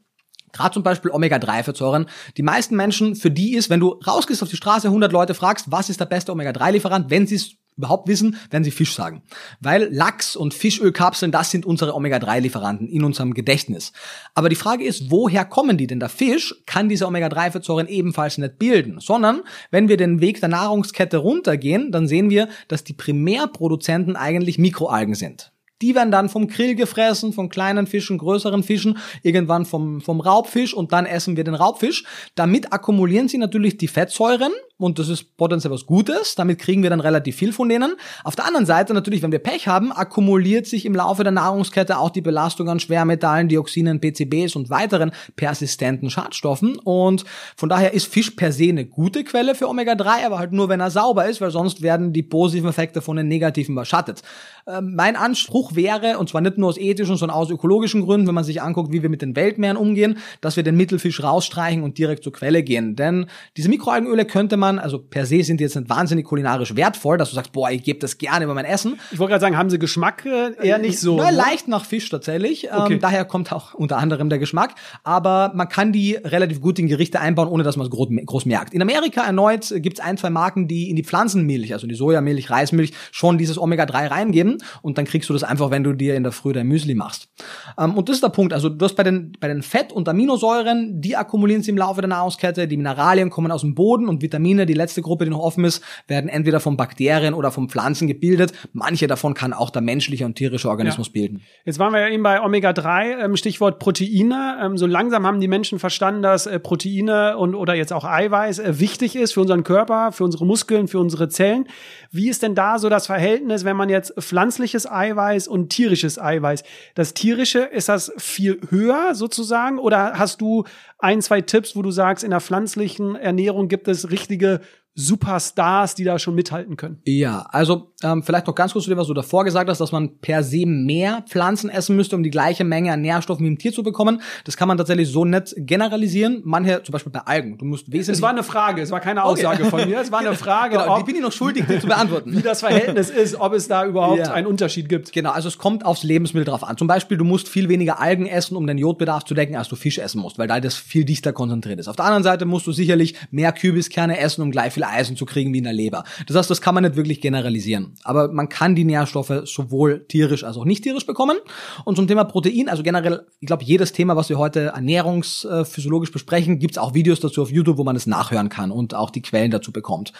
Gerade zum Beispiel Omega-3-Fettsäuren. Die meisten Menschen, für die ist, wenn du rausgehst auf die Straße, 100 Leute fragst, was ist der beste Omega-3-Lieferant, wenn sie es überhaupt wissen, werden sie Fisch sagen. Weil Lachs und Fischölkapseln, das sind unsere Omega-3-Lieferanten in unserem Gedächtnis. Aber die Frage ist, woher kommen die? Denn der Fisch kann diese Omega-3-Fettsäuren ebenfalls nicht bilden, sondern wenn wir den Weg der Nahrungskette runtergehen, dann sehen wir, dass die Primärproduzenten eigentlich Mikroalgen sind. Die werden dann vom Grill gefressen, von kleinen Fischen, größeren Fischen, irgendwann vom, vom Raubfisch und dann essen wir den Raubfisch. Damit akkumulieren sie natürlich die Fettsäuren und das ist potenziell was Gutes. Damit kriegen wir dann relativ viel von denen. Auf der anderen Seite natürlich, wenn wir Pech haben, akkumuliert sich im Laufe der Nahrungskette auch die Belastung an Schwermetallen, Dioxinen, PCBs und weiteren persistenten Schadstoffen. Und von daher ist Fisch per se eine gute Quelle für Omega-3, aber halt nur, wenn er sauber ist, weil sonst werden die positiven Effekte von den negativen überschattet. Ähm, mein Anspruch wäre, und zwar nicht nur aus ethischen, sondern aus ökologischen Gründen, wenn man sich anguckt, wie wir mit den Weltmeeren umgehen, dass wir den Mittelfisch rausstreichen und direkt zur Quelle gehen. Denn diese Mikroalgenöle könnte man, also per se sind die jetzt nicht wahnsinnig kulinarisch wertvoll, dass du sagst, boah, ich gebe das gerne über mein Essen. Ich wollte gerade sagen, haben sie Geschmack äh, eher nicht so. Na, ne? leicht nach Fisch tatsächlich. Okay. Ähm, daher kommt auch unter anderem der Geschmack. Aber man kann die relativ gut in Gerichte einbauen, ohne dass man es groß, groß merkt. In Amerika erneut gibt es ein, zwei Marken, die in die Pflanzenmilch, also in die Sojamilch, Reismilch, schon dieses Omega-3 reingeben. Und dann kriegst du das einfach, wenn du dir in der Früh dein Müsli machst. Ähm, und das ist der Punkt. Also du hast bei den, bei den Fett- und Aminosäuren, die akkumulieren sie im Laufe der Nahrungskette. Die Mineralien kommen aus dem Boden und Vitamine, die letzte Gruppe, die noch offen ist, werden entweder von Bakterien oder von Pflanzen gebildet. Manche davon kann auch der menschliche und tierische Organismus bilden. Jetzt waren wir ja eben bei Omega-3, ähm, Stichwort Proteine. Ähm, so langsam haben die Menschen verstanden, dass äh, Proteine und oder jetzt auch Eiweiß äh, wichtig ist für unseren Körper, für unsere Muskeln, für unsere Zellen. Wie ist denn da so das Verhältnis, wenn man jetzt pflanzliches Eiweiß und tierisches Eiweiß? Das tierische, ist das viel höher sozusagen? Oder hast du ein, zwei Tipps, wo du sagst, in der pflanzlichen Ernährung gibt es richtige Superstars, die da schon mithalten können? Ja, also ähm, vielleicht noch ganz kurz zu dem, was du davor gesagt hast, dass man per se mehr Pflanzen essen müsste, um die gleiche Menge an Nährstoffen wie im Tier zu bekommen. Das kann man tatsächlich so nicht generalisieren. Manche, zum Beispiel bei Algen, du musst wesentlich... Es war eine Frage, es war keine Aussage von mir. Es war (laughs) eine Frage, genau, die ob, bin ich noch schuldig, die zu beantworten. (laughs) wie das Verhältnis ist, ob es da überhaupt Ja. einen Unterschied gibt. Genau, also es kommt aufs Lebensmittel drauf an. Zum Beispiel, du musst viel weniger Algen essen, um den Jodbedarf zu decken, als du Fisch essen musst, weil da das viel dichter konzentriert ist. Auf der anderen Seite musst du sicherlich mehr Kübiskerne essen, um gleich viel Eisen zu kriegen wie in der Leber. Das heißt, das kann man nicht wirklich generalisieren. Aber man kann die Nährstoffe sowohl tierisch als auch nicht tierisch bekommen. Und zum Thema Protein, also generell, ich glaube, jedes Thema, was wir heute ernährungsphysiologisch besprechen, gibt's auch Videos dazu auf YouTube, wo man es nachhören kann und auch die Quellen dazu bekommt.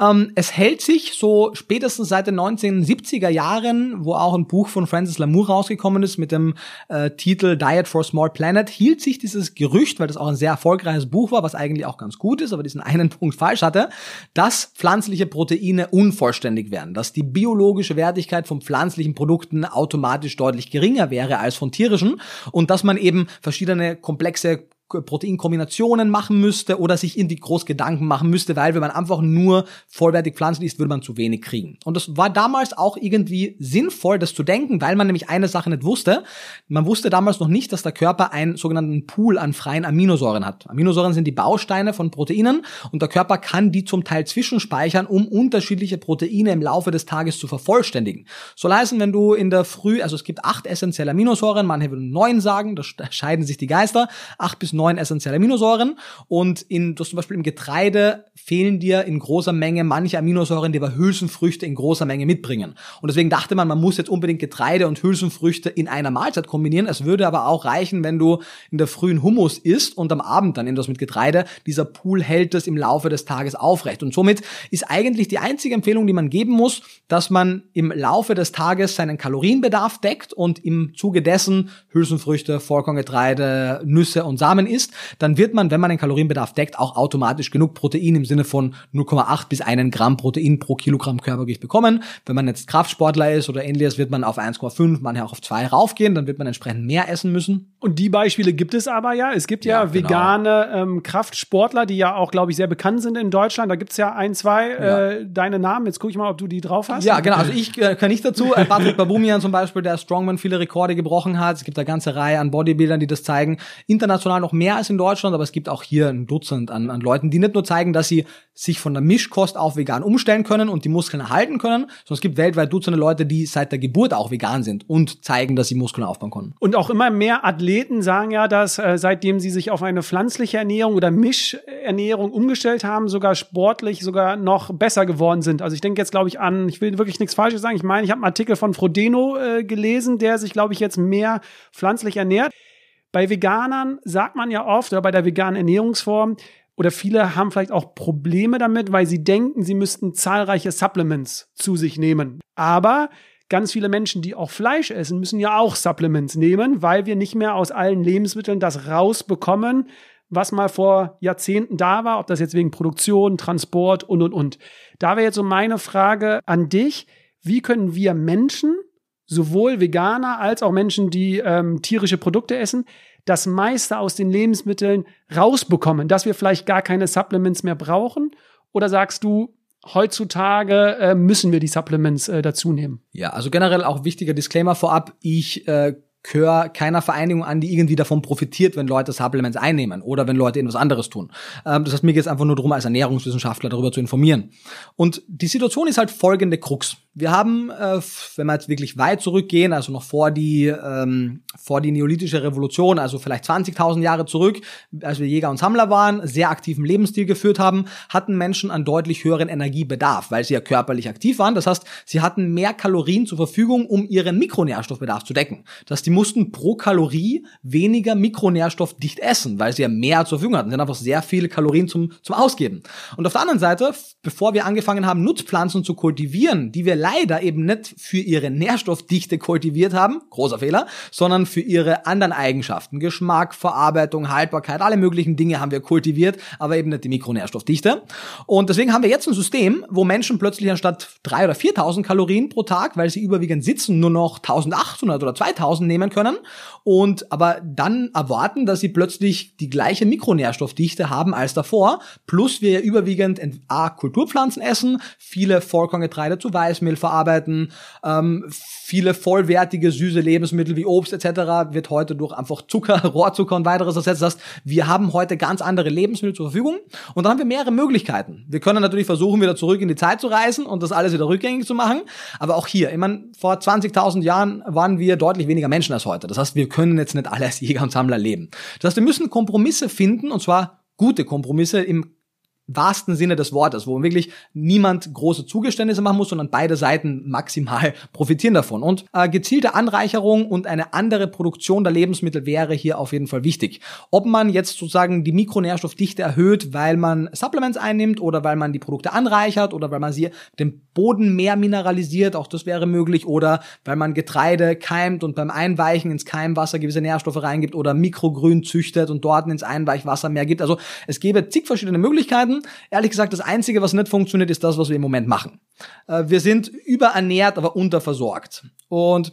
Ähm, es hält sich so spätestens seit den 1970er Jahren, wo auch ein Buch von Francis Lamour rausgekommen ist mit dem äh, Titel Diet for a Small Planet, hielt sich dieses Gerücht, weil das auch ein sehr erfolgreiches Buch war, was eigentlich auch ganz gut ist, aber diesen einen (laughs) Punkt falsch hatte, dass pflanzliche Proteine unvollständig wären, dass die biologische Wertigkeit von pflanzlichen Produkten automatisch deutlich geringer wäre als von tierischen und dass man eben verschiedene komplexe Proteinkombinationen machen müsste oder sich irgendwie groß Gedanken machen müsste, weil wenn man einfach nur vollwertig Pflanzen isst, würde man zu wenig kriegen. Und das war damals auch irgendwie sinnvoll, das zu denken, weil man nämlich eine Sache nicht wusste. Man wusste damals noch nicht, dass der Körper einen sogenannten Pool an freien Aminosäuren hat. Aminosäuren sind die Bausteine von Proteinen und der Körper kann die zum Teil zwischenspeichern, um unterschiedliche Proteine im Laufe des Tages zu vervollständigen. Soll heißen, wenn du in der Früh, also es gibt acht essentielle Aminosäuren, manche würden neun sagen, da scheiden sich die Geister, acht bis neun essentielle Aminosäuren und in, du hast zum Beispiel im Getreide fehlen dir in großer Menge manche Aminosäuren, die aber Hülsenfrüchte in großer Menge mitbringen. Und deswegen dachte man, man muss jetzt unbedingt Getreide und Hülsenfrüchte in einer Mahlzeit kombinieren. Es würde aber auch reichen, wenn du in der frühen Hummus isst und am Abend dann etwas mit Getreide. Dieser Pool hält es im Laufe des Tages aufrecht. Und somit ist eigentlich die einzige Empfehlung, die man geben muss, dass man im Laufe des Tages seinen Kalorienbedarf deckt und im Zuge dessen Hülsenfrüchte, Vollkorngetreide, Nüsse und Samen isst. Dann wird man, wenn man den Kalorienbedarf deckt, auch automatisch genug Protein im Sinne von 0,8 bis 1 Gramm Protein pro Kilogramm Körpergewicht bekommen. Wenn man jetzt Kraftsportler ist oder ähnliches, wird man auf 1,5, manche auch auf 2 raufgehen. Dann wird man entsprechend mehr essen müssen. Und die Beispiele gibt es aber ja. Es gibt ja, ja genau. vegane ähm, Kraftsportler, die ja auch, glaube ich, sehr bekannt sind in Deutschland. Da gibt's ja ein, zwei ja. Äh, deine Namen. Jetzt gucke ich mal, ob du die drauf hast. Ja, genau. Also ich äh, kann nicht dazu. Äh, Patrick Babumian zum Beispiel, der Strongman viele Rekorde gebrochen hat. Es gibt eine ganze Reihe an Bodybuildern, die das zeigen. International noch mehr als in Deutschland, aber es gibt auch hier ein Dutzend an, an Leuten, die nicht nur zeigen, dass sie sich von der Mischkost auf vegan umstellen können und die Muskeln erhalten können, sondern es gibt weltweit Dutzende Leute, die seit der Geburt auch vegan sind und zeigen, dass sie Muskeln aufbauen können. Und auch immer mehr Athleten sagen ja, dass äh, seitdem sie sich auf eine pflanzliche Ernährung oder Mischernährung umgestellt haben, sogar sportlich sogar noch besser geworden sind. Also ich denke jetzt, glaube ich, an, ich will wirklich nichts Falsches sagen. Ich meine, ich habe einen Artikel von Frodeno äh, gelesen, der sich, glaube ich, jetzt mehr pflanzlich ernährt. Bei Veganern sagt man ja oft, oder bei der veganen Ernährungsform, oder viele haben vielleicht auch Probleme damit, weil sie denken, sie müssten zahlreiche Supplements zu sich nehmen. Aber ganz viele Menschen, die auch Fleisch essen, müssen ja auch Supplements nehmen, weil wir nicht mehr aus allen Lebensmitteln das rausbekommen, was mal vor Jahrzehnten da war, ob das jetzt wegen Produktion, Transport und, und, und. Da wäre jetzt so meine Frage an dich. Wie können wir Menschen, sowohl Veganer als auch Menschen, die ähm, tierische Produkte essen, das meiste aus den Lebensmitteln rausbekommen, dass wir vielleicht gar keine Supplements mehr brauchen? Oder sagst du, heutzutage äh, müssen wir die Supplements äh, dazu nehmen? Ja, also generell auch wichtiger Disclaimer vorab. Ich äh, gehöre keiner Vereinigung an, die irgendwie davon profitiert, wenn Leute Supplements einnehmen oder wenn Leute irgendwas anderes tun. Ähm, das heißt, mir geht es einfach nur darum, als Ernährungswissenschaftler darüber zu informieren. Und die Situation ist halt folgende Krux. Wir haben, äh, wenn wir jetzt wirklich weit zurückgehen, also noch vor die, ähm, vor die neolithische Revolution, also vielleicht 20.000 Jahre zurück, als wir Jäger und Sammler waren, sehr aktiven Lebensstil geführt haben, hatten Menschen einen deutlich höheren Energiebedarf, weil sie ja körperlich aktiv waren. Das heißt, sie hatten mehr Kalorien zur Verfügung, um ihren Mikronährstoffbedarf zu decken. Das heißt, die mussten pro Kalorie weniger mikronährstoffdicht essen, weil sie ja mehr zur Verfügung hatten. Sie hatten einfach sehr viele Kalorien zum, zum Ausgeben. Und auf der anderen Seite, bevor wir angefangen haben, Nutzpflanzen zu kultivieren, die wir leider eben nicht für ihre Nährstoffdichte kultiviert haben, großer Fehler, sondern für ihre anderen Eigenschaften. Geschmack, Verarbeitung, Haltbarkeit, alle möglichen Dinge haben wir kultiviert, aber eben nicht die Mikronährstoffdichte. Und deswegen haben wir jetzt ein System, wo Menschen plötzlich anstatt 3.000 oder 4.000 Kalorien pro Tag, weil sie überwiegend sitzen, nur noch 1.800 oder 2.000 nehmen können und aber dann erwarten, dass sie plötzlich die gleiche Mikronährstoffdichte haben als davor, plus wir überwiegend A, Kulturpflanzen essen, viele Vollkorngetreide zu Weißmehl verarbeiten. Ähm, viele vollwertige, süße Lebensmittel wie Obst etc. wird heute durch einfach Zucker, (laughs) Rohrzucker und weiteres ersetzt. Das heißt, wir haben heute ganz andere Lebensmittel zur Verfügung und dann haben wir mehrere Möglichkeiten. Wir können natürlich versuchen, wieder zurück in die Zeit zu reisen und das alles wieder rückgängig zu machen. Aber auch hier, ich meine, vor 20.000 Jahren waren wir deutlich weniger Menschen als heute. Das heißt, wir können jetzt nicht alle als (laughs) Jäger und Sammler leben. Das heißt, wir müssen Kompromisse finden und zwar gute Kompromisse im wahrsten Sinne des Wortes, wo wirklich niemand große Zugeständnisse machen muss, sondern beide Seiten maximal (laughs) profitieren davon. Und äh, gezielte Anreicherung und eine andere Produktion der Lebensmittel wäre hier auf jeden Fall wichtig. Ob man jetzt sozusagen die Mikronährstoffdichte erhöht, weil man Supplements einnimmt oder weil man die Produkte anreichert oder weil man sie den Boden mehr mineralisiert, auch das wäre möglich, oder weil man Getreide keimt und beim Einweichen ins Keimwasser gewisse Nährstoffe reingibt oder Mikrogrün züchtet und dort ins Einweichwasser mehr gibt. Also es gäbe zig verschiedene Möglichkeiten werden. Ehrlich gesagt, das Einzige, was nicht funktioniert, ist das, was wir im Moment machen. Äh, wir sind überernährt, aber unterversorgt. Und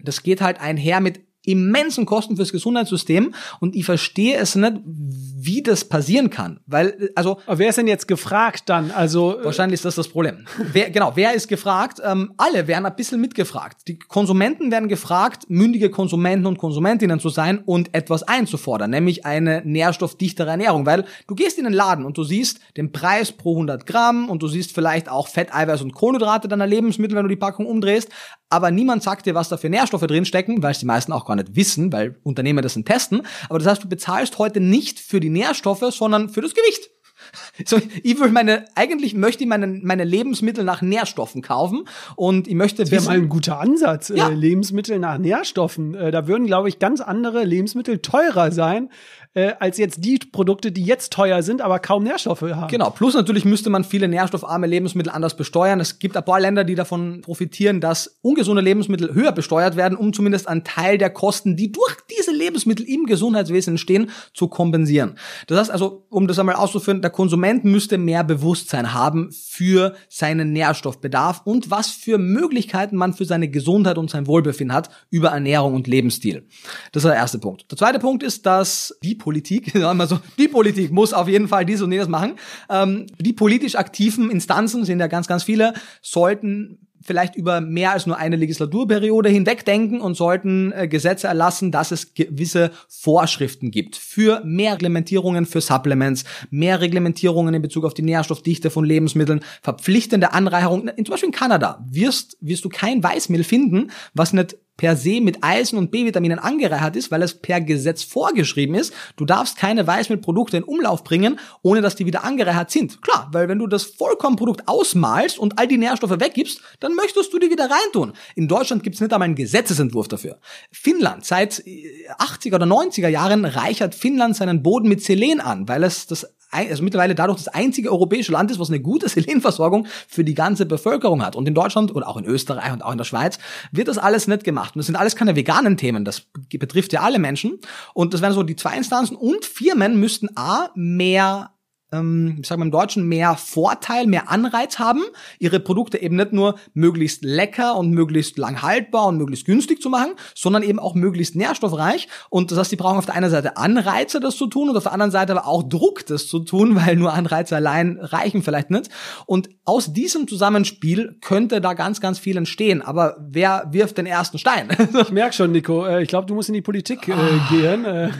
das geht halt einher mit immensen Kosten fürs Gesundheitssystem und ich verstehe es nicht, wie das passieren kann, weil also Aber wer ist denn jetzt gefragt dann? Also äh, wahrscheinlich ist das das Problem. wer, genau, wer ist gefragt? Ähm, alle werden ein bisschen mitgefragt. Die Konsumenten werden gefragt, mündige Konsumenten und Konsumentinnen zu sein und etwas einzufordern, nämlich eine nährstoffdichtere Ernährung, weil du gehst in den Laden und du siehst den Preis pro 100 Gramm und du siehst vielleicht auch Fett, Eiweiß und Kohlenhydrate deiner Lebensmittel, wenn du die Packung umdrehst, aber niemand sagt dir, was da für Nährstoffe drinstecken, weil es die meisten auch gar nicht wissen, weil Unternehmen das testen. Aber das heißt, du bezahlst heute nicht für die Nährstoffe, sondern für das Gewicht. (laughs) So, ich will meine, eigentlich möchte ich meine, meine Lebensmittel nach Nährstoffen kaufen und ich möchte Das wäre mal ein guter Ansatz. Ja. Äh, Lebensmittel nach Nährstoffen. Äh, da würden, glaube ich, ganz andere Lebensmittel teurer sein, äh, als jetzt die Produkte, die jetzt teuer sind, aber kaum Nährstoffe haben. Genau, plus natürlich müsste man viele nährstoffarme Lebensmittel anders besteuern. Es gibt ein paar Länder, die davon profitieren, dass ungesunde Lebensmittel höher besteuert werden, um zumindest einen Teil der Kosten, die durch diese Lebensmittel im Gesundheitswesen entstehen, zu kompensieren. Das heißt also, um das einmal auszuführen, der Konsument müsste mehr Bewusstsein haben für seinen Nährstoffbedarf und was für Möglichkeiten man für seine Gesundheit und sein Wohlbefinden hat über Ernährung und Lebensstil. Das ist der erste Punkt. Der zweite Punkt ist, dass die Politik, (laughs) mal so, die Politik muss auf jeden Fall dies und jenes machen. Ähm, die politisch aktiven Instanzen, sind ja ganz, ganz viele, sollten vielleicht über mehr als nur eine Legislaturperiode hinwegdenken und sollten äh, Gesetze erlassen, dass es gewisse Vorschriften gibt für mehr Reglementierungen für Supplements, mehr Reglementierungen in Bezug auf die Nährstoffdichte von Lebensmitteln, verpflichtende Anreicherung. Zum Beispiel in Kanada wirst, wirst du kein Weißmehl finden, was nicht per se mit Eisen und B-Vitaminen angereichert ist, weil es per Gesetz vorgeschrieben ist. Du darfst keine Weißmehlprodukte in Umlauf bringen, ohne dass die wieder angereichert sind. Klar, weil wenn du das Vollkornprodukt ausmalst und all die Nährstoffe weggibst, dann möchtest du die wieder reintun. In Deutschland gibt's nicht einmal einen Gesetzesentwurf dafür. Finnland, seit äh, 80er oder 90er Jahren reichert Finnland seinen Boden mit Selen an, weil es das also mittlerweile dadurch das einzige europäische Land ist, was eine gute (laughs) Selenversorgung für die ganze Bevölkerung hat. Und in Deutschland oder auch in Österreich und auch in der Schweiz wird das alles nicht gemacht. Und das sind alles keine veganen Themen. Das betrifft ja alle Menschen. Und das wären so die zwei Instanzen. Und Firmen müssten A, mehr ähm, ich sag mal im Deutschen, mehr Vorteil, mehr Anreiz haben, ihre Produkte eben nicht nur möglichst lecker und möglichst lang haltbar und möglichst günstig zu machen, sondern eben auch möglichst nährstoffreich. Und das heißt, die brauchen auf der einen Seite Anreize, das zu tun, und auf der anderen Seite aber auch Druck, das zu tun, (laughs) weil nur Anreize allein reichen vielleicht nicht. Und aus diesem Zusammenspiel könnte da ganz, ganz viel entstehen. Aber wer wirft den ersten Stein? (laughs) Ich merke schon, Nico. Äh, ich glaube, du musst in die Politik äh, gehen. Äh,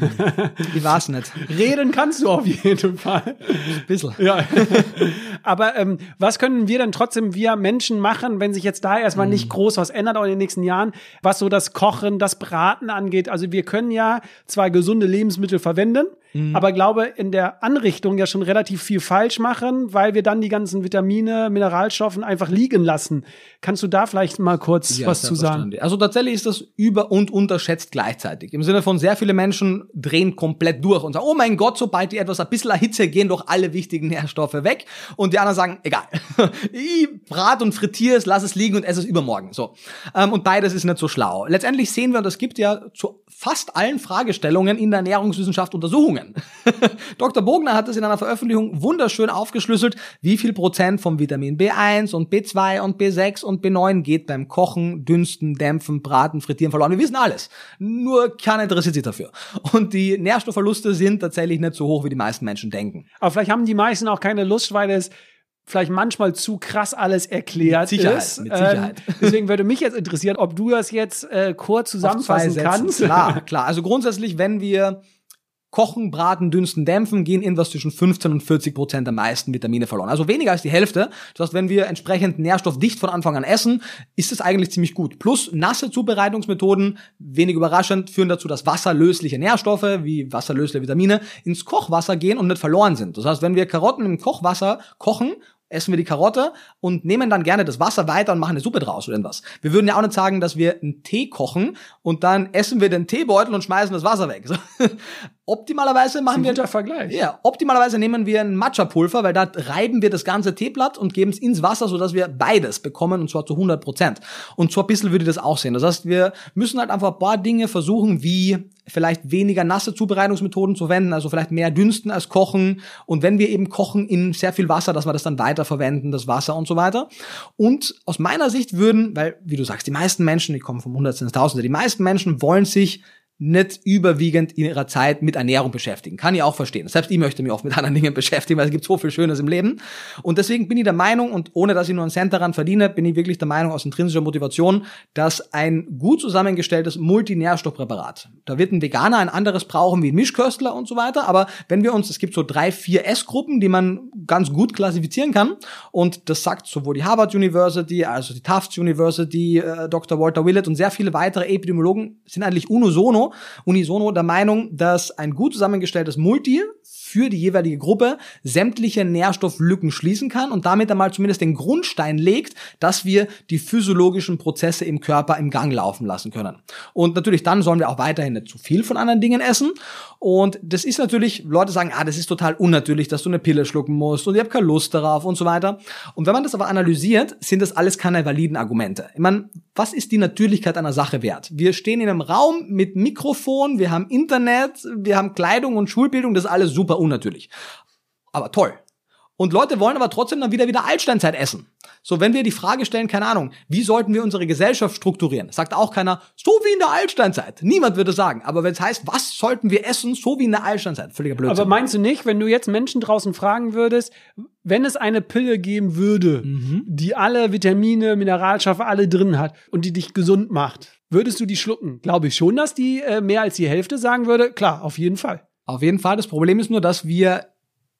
ich weiß nicht. reden kannst du auf jeden Fall. Ein bisschen. Ja. (laughs) Aber ähm, was können wir denn trotzdem, wir Menschen machen, wenn sich jetzt da erstmal Mhm. nicht groß was ändert, auch in den nächsten Jahren, was so das Kochen, das Braten angeht? Also wir können ja zwar gesunde Lebensmittel verwenden, Mhm. aber glaube in der Anrichtung ja schon relativ viel falsch machen, weil wir dann die ganzen Vitamine, Mineralstoffen einfach liegen lassen. Kannst du da vielleicht mal kurz Ja, was zu sagen? Also tatsächlich ist das über- und unterschätzt gleichzeitig. Im Sinne von sehr viele Menschen drehen komplett durch und sagen, oh mein Gott, sobald die etwas ein bisschen erhitze, gehen doch alle wichtigen Nährstoffe weg. Und die anderen sagen, egal. (laughs) ich brat und frittiere es, lass es liegen und esse es übermorgen. So. Ähm, Und beides ist nicht so schlau. Letztendlich sehen wir, und es gibt ja zu fast allen Fragestellungen in der Ernährungswissenschaft Untersuchungen. (laughs) Dr. Bogner hat es in einer Veröffentlichung wunderschön aufgeschlüsselt, wie viel Prozent vom Vitamin B1 und B2 und B6 und B9 geht beim Kochen, Dünsten, Dämpfen, Braten, Frittieren verloren. Wir wissen alles. Nur keiner interessiert sich dafür. Und die Nährstoffverluste sind tatsächlich nicht so hoch, wie die meisten Menschen denken. Aber vielleicht haben die meisten auch keine Lust, weil es vielleicht manchmal zu krass alles erklärt Mit Sicherheit, ist. mit Sicherheit. Ähm, deswegen würde mich jetzt interessieren, ob du das jetzt äh, kurz zusammenfassen kannst. Klar, (laughs) klar. Also grundsätzlich, wenn wir kochen, braten, dünsten, dämpfen, gehen irgendwas zwischen 15 und 40 Prozent der meisten Vitamine verloren. Also weniger als die Hälfte. Das heißt, wenn wir entsprechend nährstoffdicht von Anfang an essen, ist es eigentlich ziemlich gut. Plus nasse Zubereitungsmethoden, wenig überraschend, führen dazu, dass wasserlösliche Nährstoffe wie wasserlösliche Vitamine ins Kochwasser gehen und nicht verloren sind. Das heißt, wenn wir Karotten im Kochwasser kochen, essen wir die Karotte und nehmen dann gerne das Wasser weiter und machen eine Suppe draus oder irgendwas. Wir würden ja auch nicht sagen, dass wir einen Tee kochen und dann essen wir den Teebeutel und schmeißen das Wasser weg. Optimalerweise machen wir Vergleich. ja, optimalerweise nehmen wir ein Matcha-Pulver, weil da reiben wir das ganze Teeblatt und geben es ins Wasser, sodass wir beides bekommen und zwar zu 100 Prozent. Und so ein bisschen würde ich das auch sehen. Das heißt, wir müssen halt einfach ein paar Dinge versuchen, wie vielleicht weniger nasse Zubereitungsmethoden zu verwenden, also vielleicht mehr dünsten als kochen. Und wenn wir eben kochen in sehr viel Wasser, dass wir das dann weiterverwenden, das Wasser und so weiter. Und aus meiner Sicht würden, weil, wie du sagst, die meisten Menschen, die kommen vom Hundertsten ins Tausende, die meisten Menschen wollen sich nicht überwiegend in ihrer Zeit mit Ernährung beschäftigen. Kann ich auch verstehen. Selbst ich möchte mich oft mit (laughs) anderen Dingen beschäftigen, weil es gibt so viel Schönes im Leben. Und deswegen bin ich der Meinung, und ohne dass ich nur einen Cent daran verdiene, bin ich wirklich der Meinung aus intrinsischer Motivation, dass ein gut zusammengestelltes Multinährstoffpräparat, da wird ein Veganer ein anderes brauchen wie ein Mischköstler und so weiter, aber wenn wir uns, es gibt so drei, vier S-Gruppen, die man ganz gut klassifizieren kann, und das sagt sowohl die Harvard University, also die Tufts University, äh, Dr. Walter Willett und sehr viele weitere Epidemiologen sind eigentlich unisono unisono der Meinung, dass ein gut zusammengestelltes Multi für die jeweilige Gruppe sämtliche Nährstofflücken schließen kann und damit einmal zumindest den Grundstein legt, dass wir die physiologischen Prozesse im Körper im Gang laufen lassen können. Und natürlich dann sollen wir auch weiterhin nicht zu viel von anderen Dingen essen. Und das ist natürlich, Leute sagen, ah, das ist total unnatürlich, dass du eine Pille schlucken musst und ich habe keine Lust darauf und so weiter. Und wenn man das aber analysiert, sind das alles keine validen Argumente. Ich meine, was ist die Natürlichkeit einer Sache wert? Wir stehen in einem Raum mit Mikrofon, wir haben Internet, wir haben Kleidung und Schulbildung, das ist alles super unnatürlich. Aber toll. Und Leute wollen aber trotzdem dann wieder wieder Altsteinzeit essen. So, wenn wir die Frage stellen, keine Ahnung, wie sollten wir unsere Gesellschaft strukturieren? Sagt auch keiner, so wie in der Altsteinzeit. Niemand würde sagen. Aber wenn es heißt, was sollten wir essen, so wie in der Altsteinzeit? Völliger Blödsinn. Aber meinst du nicht, wenn du jetzt Menschen draußen fragen würdest, wenn es eine Pille geben würde, Mhm. die alle Vitamine, Mineralstoffe alle drin hat und die dich gesund macht, würdest du die schlucken? Glaube ich schon, dass die äh, mehr als die Hälfte sagen würde. Klar, auf jeden Fall. Auf jeden Fall. Das Problem ist nur, dass wir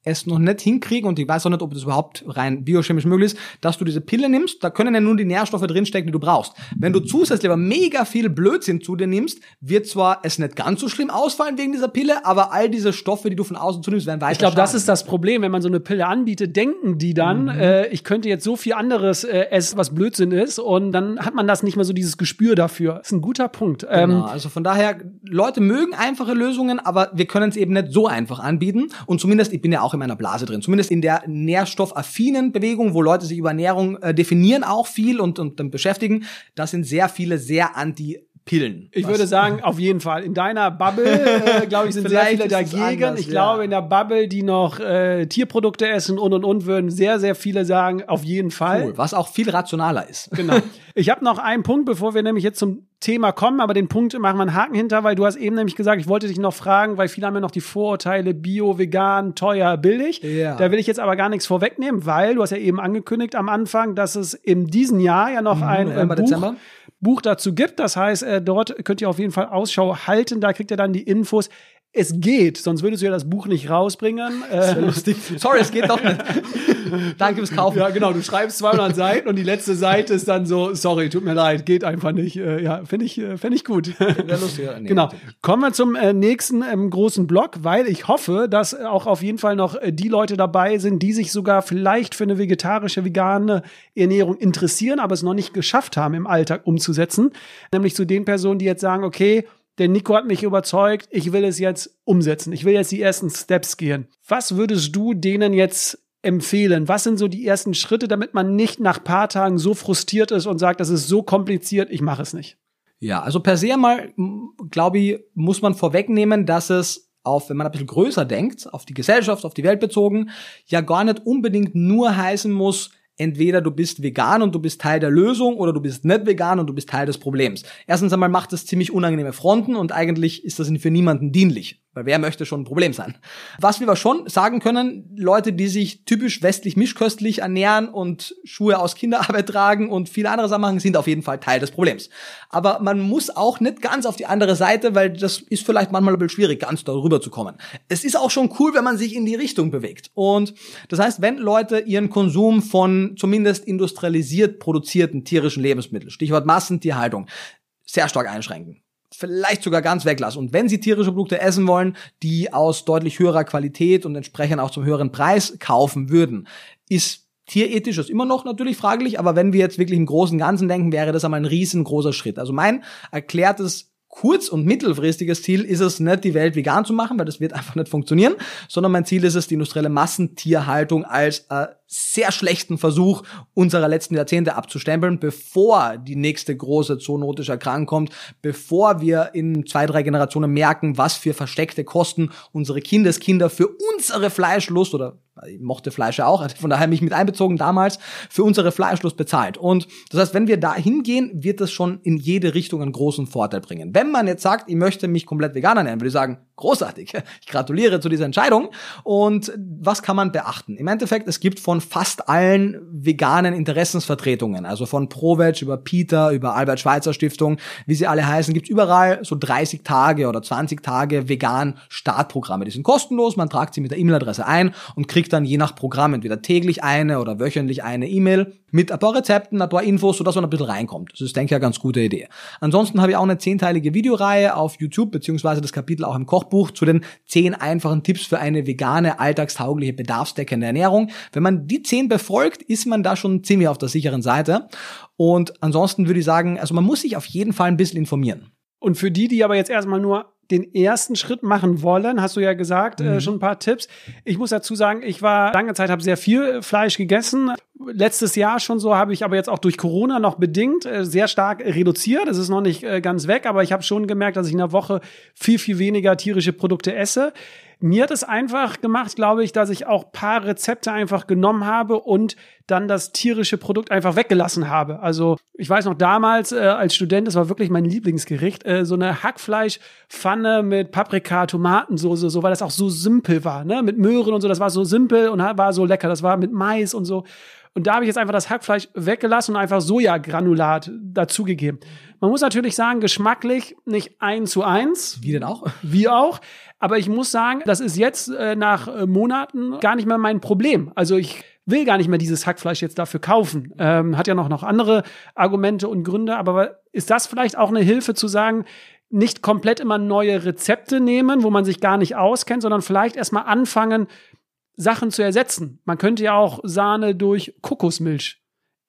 es noch nicht hinkriegen und ich weiß auch nicht, ob das überhaupt rein biochemisch möglich ist, dass du diese Pille nimmst, da können ja nur die Nährstoffe drinstecken, die du brauchst. Wenn du zusätzlich aber mega viel Blödsinn zu dir nimmst, wird zwar es nicht ganz so schlimm ausfallen wegen dieser Pille, aber all diese Stoffe, die du von außen zunimmst, werden weiter Ich glaube, das ist das Problem. Wenn man so eine Pille anbietet, denken die dann, Mhm. äh, ich könnte jetzt so viel anderes äh, essen, was Blödsinn ist. Und dann hat man das nicht mehr so dieses Gespür dafür. Das ist ein guter Punkt. Ähm, Genau, also von daher, Leute mögen einfache Lösungen, aber wir können es eben nicht so einfach anbieten. Und zumindest, ich bin ja auch in meiner Blase drin, zumindest in der nährstoffaffinen Bewegung, wo Leute sich über Ernährung äh, definieren auch viel und, und dann beschäftigen, da sind sehr viele sehr anti Pillen. Ich Was- würde sagen, auf jeden Fall. In deiner Bubble, äh, glaube ich, (laughs) sind sehr viele dagegen. anders, ich ja. glaube, in der Bubble, die noch äh, Tierprodukte essen und und und, würden sehr, sehr viele sagen, auf jeden Fall. cool, was auch viel rationaler ist. (laughs) Genau. Ich habe noch einen Punkt, bevor wir nämlich jetzt zum Thema kommen, aber den Punkt machen wir einen Haken hinter, weil du hast eben nämlich gesagt, ich wollte dich noch fragen, weil viele haben ja noch die Vorurteile Bio, vegan, teuer, billig. Ja. Da will ich jetzt aber gar nichts vorwegnehmen, weil du hast ja eben angekündigt am Anfang, dass es in diesem Jahr ja noch ein äh, November, Buch, Dezember. Buch dazu gibt. Das heißt, äh, dort könnt ihr auf jeden Fall Ausschau halten. Da kriegt ihr dann die Infos. Es geht, sonst würdest du ja das Buch nicht rausbringen. (laughs) Äh, Lustig. Sorry, es geht doch nicht. (laughs) Danke fürs Kaufen. ja, genau, du schreibst 200 Seiten und die letzte Seite ist dann so, sorry, tut mir leid, geht einfach nicht. Äh, ja, finde ich, äh, finde ich gut. Sehr lustig. Nee, genau. Kommen wir zum nächsten ähm, großen Block, weil ich hoffe, dass auch auf jeden Fall noch die Leute dabei sind, die sich sogar vielleicht für eine vegetarische, vegane Ernährung interessieren, aber es noch nicht geschafft haben, im Alltag umzusetzen. Nämlich zu den Personen, die jetzt sagen, okay, der Nico hat mich überzeugt, ich will es jetzt umsetzen. Ich will jetzt die ersten Steps gehen. Was würdest du denen jetzt empfehlen? Was sind so die ersten Schritte, damit man nicht nach paar Tagen so frustriert ist und sagt, das ist so kompliziert, ich mache es nicht? Ja, also per se mal, glaube ich, muss man vorwegnehmen, dass es auf, wenn man ein bisschen größer denkt, auf die Gesellschaft, auf die Welt bezogen, ja gar nicht unbedingt nur heißen muss, entweder du bist vegan und du bist Teil der Lösung oder du bist nicht vegan und du bist Teil des Problems. Erstens einmal macht das ziemlich unangenehme Fronten und eigentlich ist das für niemanden dienlich. Weil wer möchte schon ein Problem sein? Was wir aber schon sagen können, Leute, die sich typisch westlich mischköstlich ernähren und Schuhe aus Kinderarbeit tragen und viele andere Sachen machen, sind auf jeden Fall Teil des Problems. Aber man muss auch nicht ganz auf die andere Seite, weil das ist vielleicht manchmal ein bisschen schwierig, ganz darüber zu kommen. Es ist auch schon cool, wenn man sich in die Richtung bewegt. Und das heißt, wenn Leute ihren Konsum von zumindest industrialisiert produzierten tierischen Lebensmitteln, Stichwort Massentierhaltung, sehr stark einschränken vielleicht sogar ganz weglassen. Und wenn Sie tierische Produkte essen wollen, die aus deutlich höherer Qualität und entsprechend auch zum höheren Preis kaufen würden, ist tierethisch ist immer noch natürlich fraglich, aber wenn wir jetzt wirklich im großen und Ganzen denken, wäre das einmal ein riesengroßer Schritt. Also mein erklärtes kurz- und mittelfristiges Ziel ist es nicht, die Welt vegan zu machen, weil das wird (laughs) einfach nicht funktionieren, sondern mein Ziel ist es, die industrielle Massentierhaltung als äh, sehr schlechten Versuch unserer letzten Jahrzehnte abzustempeln, bevor die nächste große zoonotische Erkrankung kommt, bevor wir in zwei, drei Generationen merken, was für versteckte Kosten unsere Kindeskinder für unsere Fleischlust oder ich mochte Fleisch ja auch, von daher mich mit einbezogen damals, für unsere Fleischlust bezahlt. Und das heißt, wenn wir da hingehen, wird das schon in jede Richtung einen großen Vorteil bringen. Wenn man jetzt sagt, ich möchte mich komplett vegan ernähren, würde ich sagen, großartig. (laughs) Ich gratuliere zu dieser Entscheidung. Und was kann man beachten? Im Endeffekt, es gibt von fast allen veganen Interessensvertretungen, also von ProVeg über Peter, über Albert Schweitzer Stiftung, wie sie alle heißen, gibt überall so 30 Tage oder 20 Tage vegan Startprogramme. Die sind kostenlos, man tragt sie mit der E-Mail-Adresse ein und kriegt dann je nach Programm entweder täglich eine oder wöchentlich eine E-Mail mit ein paar Rezepten, ein paar Infos, sodass man ein bisschen reinkommt. Das ist, denke ich, eine ganz gute Idee. Ansonsten habe ich auch eine zehnteilige Videoreihe auf YouTube, beziehungsweise das Kapitel auch im Kochbuch zu den zehn einfachen Tipps für eine vegane, alltagstaugliche, bedarfsdeckende Ernährung. Wenn man die zehn befolgt, ist man da schon ziemlich auf der sicheren Seite. Und ansonsten würde ich sagen, also man muss sich auf jeden Fall ein bisschen informieren. Und für die, die aber jetzt erstmal nur den ersten Schritt machen wollen, hast du ja gesagt, äh, mhm. äh, schon ein paar Tipps. Ich muss dazu sagen, ich war lange Zeit, habe sehr viel Fleisch gegessen. Letztes Jahr schon so, habe ich aber jetzt auch durch Corona noch bedingt äh, sehr stark reduziert. Es ist noch nicht äh, ganz weg, aber ich habe schon gemerkt, dass ich in der Woche viel, viel weniger tierische Produkte esse. Mir hat es einfach gemacht, glaube ich, dass ich auch paar Rezepte einfach genommen habe und dann das tierische Produkt einfach weggelassen habe. Also ich weiß noch damals äh, als Student, das war wirklich mein Lieblingsgericht, äh, so eine Hackfleischpfanne mit Paprika, Tomatensoße, so weil das auch so simpel war, ne, mit Möhren und so. Das war so simpel und war so lecker. Das war mit Mais und so. Und da habe ich jetzt einfach das Hackfleisch weggelassen und einfach Sojagranulat dazugegeben. Man muss natürlich sagen, geschmacklich nicht eins zu eins. Wie denn auch? Wie auch. Aber ich muss sagen, das ist jetzt äh, nach äh, Monaten gar nicht mehr mein Problem. Also ich will gar nicht mehr dieses Hackfleisch jetzt dafür kaufen. Ähm, hat ja noch, noch andere Argumente und Gründe. Aber ist das vielleicht auch eine Hilfe zu sagen, nicht komplett immer neue Rezepte nehmen, wo man sich gar nicht auskennt, sondern vielleicht erstmal anfangen, Sachen zu ersetzen. Man könnte ja auch Sahne durch Kokosmilch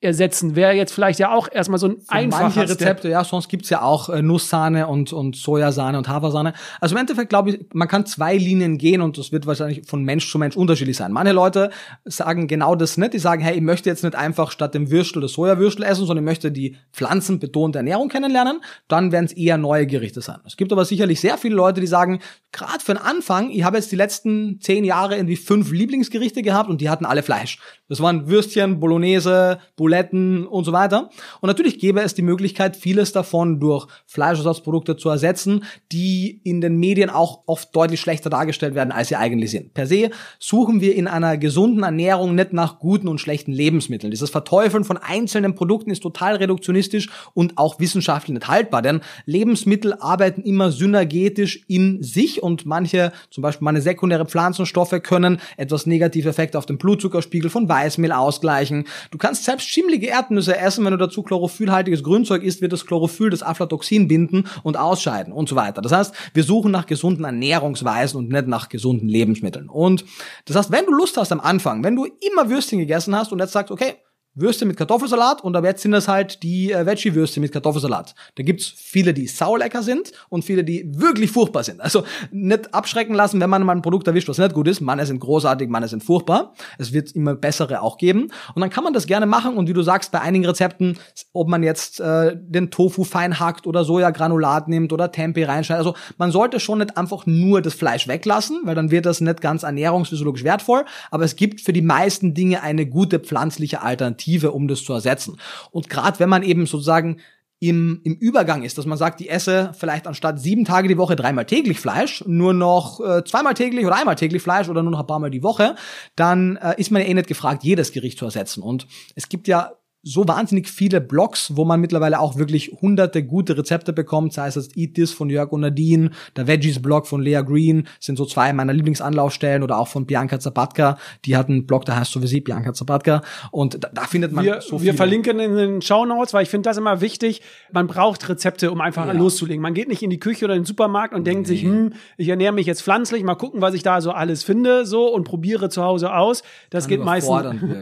ersetzen. Wäre jetzt vielleicht ja auch erstmal so ein einfacher Manche Rezepte, Step. ja, sonst gibt's ja auch äh, Nusssahne und, und Sojasahne und Hafersahne. Also im Endeffekt glaube ich, man kann zwei Linien gehen und das wird wahrscheinlich von Mensch zu Mensch unterschiedlich sein. Manche Leute sagen genau das nicht. Die sagen, hey, ich möchte jetzt nicht einfach statt dem Würstel das Sojawürstel essen, sondern ich möchte die pflanzenbetonte Ernährung kennenlernen. Dann werden es eher neue Gerichte sein. Es gibt aber sicherlich sehr viele Leute, die sagen, gerade für den Anfang, ich habe jetzt die letzten zehn Jahre irgendwie fünf Lieblingsgerichte gehabt und die hatten alle Fleisch. Das waren Würstchen, Bolognese, Buletten und so weiter. Und natürlich gäbe es die Möglichkeit, vieles davon durch Fleischersatzprodukte zu ersetzen, die in den Medien auch oft deutlich schlechter dargestellt werden, als sie eigentlich sind. Per se suchen wir in einer gesunden Ernährung nicht nach guten und schlechten Lebensmitteln. Dieses Verteufeln von einzelnen Produkten ist total reduktionistisch und auch wissenschaftlich nicht haltbar, denn Lebensmittel arbeiten immer synergetisch in sich und manche, zum Beispiel meine sekundäre Pflanzenstoffe, können etwas negative Effekte auf den Blutzuckerspiegel von Weißmehl ausgleichen. Du kannst selbst schimmelige Erdnüsse essen, wenn du dazu chlorophyllhaltiges Grünzeug isst, wird das Chlorophyll das Aflatoxin binden und ausscheiden und so weiter. Das heißt, wir suchen nach gesunden Ernährungsweisen und nicht nach gesunden Lebensmitteln. Und das heißt, wenn du Lust hast am Anfang, wenn du immer Würstchen gegessen hast und jetzt sagst, okay, Würste mit Kartoffelsalat und ab jetzt sind das halt die äh, Veggie-Würste mit Kartoffelsalat. Da gibt's viele, die saulecker sind und viele, die wirklich furchtbar sind. Also nicht abschrecken lassen, wenn man mal ein Produkt erwischt, was nicht gut ist. Manche sind großartig, manche sind furchtbar. Es wird immer bessere auch geben. Und dann kann man das gerne machen und wie du sagst, bei einigen Rezepten, ob man jetzt äh, den Tofu fein hackt oder Sojagranulat nimmt oder Tempeh reinschneidet. Also man sollte schon nicht einfach nur das Fleisch weglassen, weil dann wird das nicht ganz ernährungsphysiologisch wertvoll. Aber es gibt für die meisten Dinge eine gute pflanzliche Alternative Alternative, um das zu ersetzen. Und gerade wenn man eben sozusagen im, im Übergang ist, dass man sagt, die esse vielleicht anstatt sieben Tage die Woche dreimal täglich Fleisch, nur noch äh, zweimal täglich oder einmal täglich Fleisch oder nur noch ein paar Mal die Woche, dann äh, ist man ja eh nicht gefragt, jedes Gericht zu ersetzen. Und es gibt ja so wahnsinnig viele Blogs, wo man mittlerweile auch wirklich hunderte gute Rezepte bekommt, sei es das Eat This von Jörg und Nadine, der Veggies Blog von Lea Green, sind so zwei meiner Lieblingsanlaufstellen oder auch von Bianca Zapatka, die hat einen Blog, der heißt so wie sie, Bianca Zapatka und da, da findet man wir, so viel. Wir verlinken in den Show Notes, weil ich finde das immer wichtig, man braucht Rezepte, um einfach ja. loszulegen. Man geht nicht in die Küche oder in den Supermarkt und denkt nee. sich, hm, ich ernähre mich jetzt pflanzlich, mal gucken, was ich da so alles finde, so und probiere zu Hause aus. Das Kann geht meistens,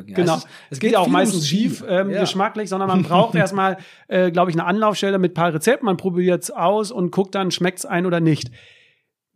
genau, es, ist, es geht, geht auch meistens schief, ähm, ja. geschmacklich, sondern man braucht (laughs) erstmal, äh, glaube ich, eine Anlaufstelle mit paar Rezepten. Man probiert es aus und guckt dann, schmeckt es ein oder nicht.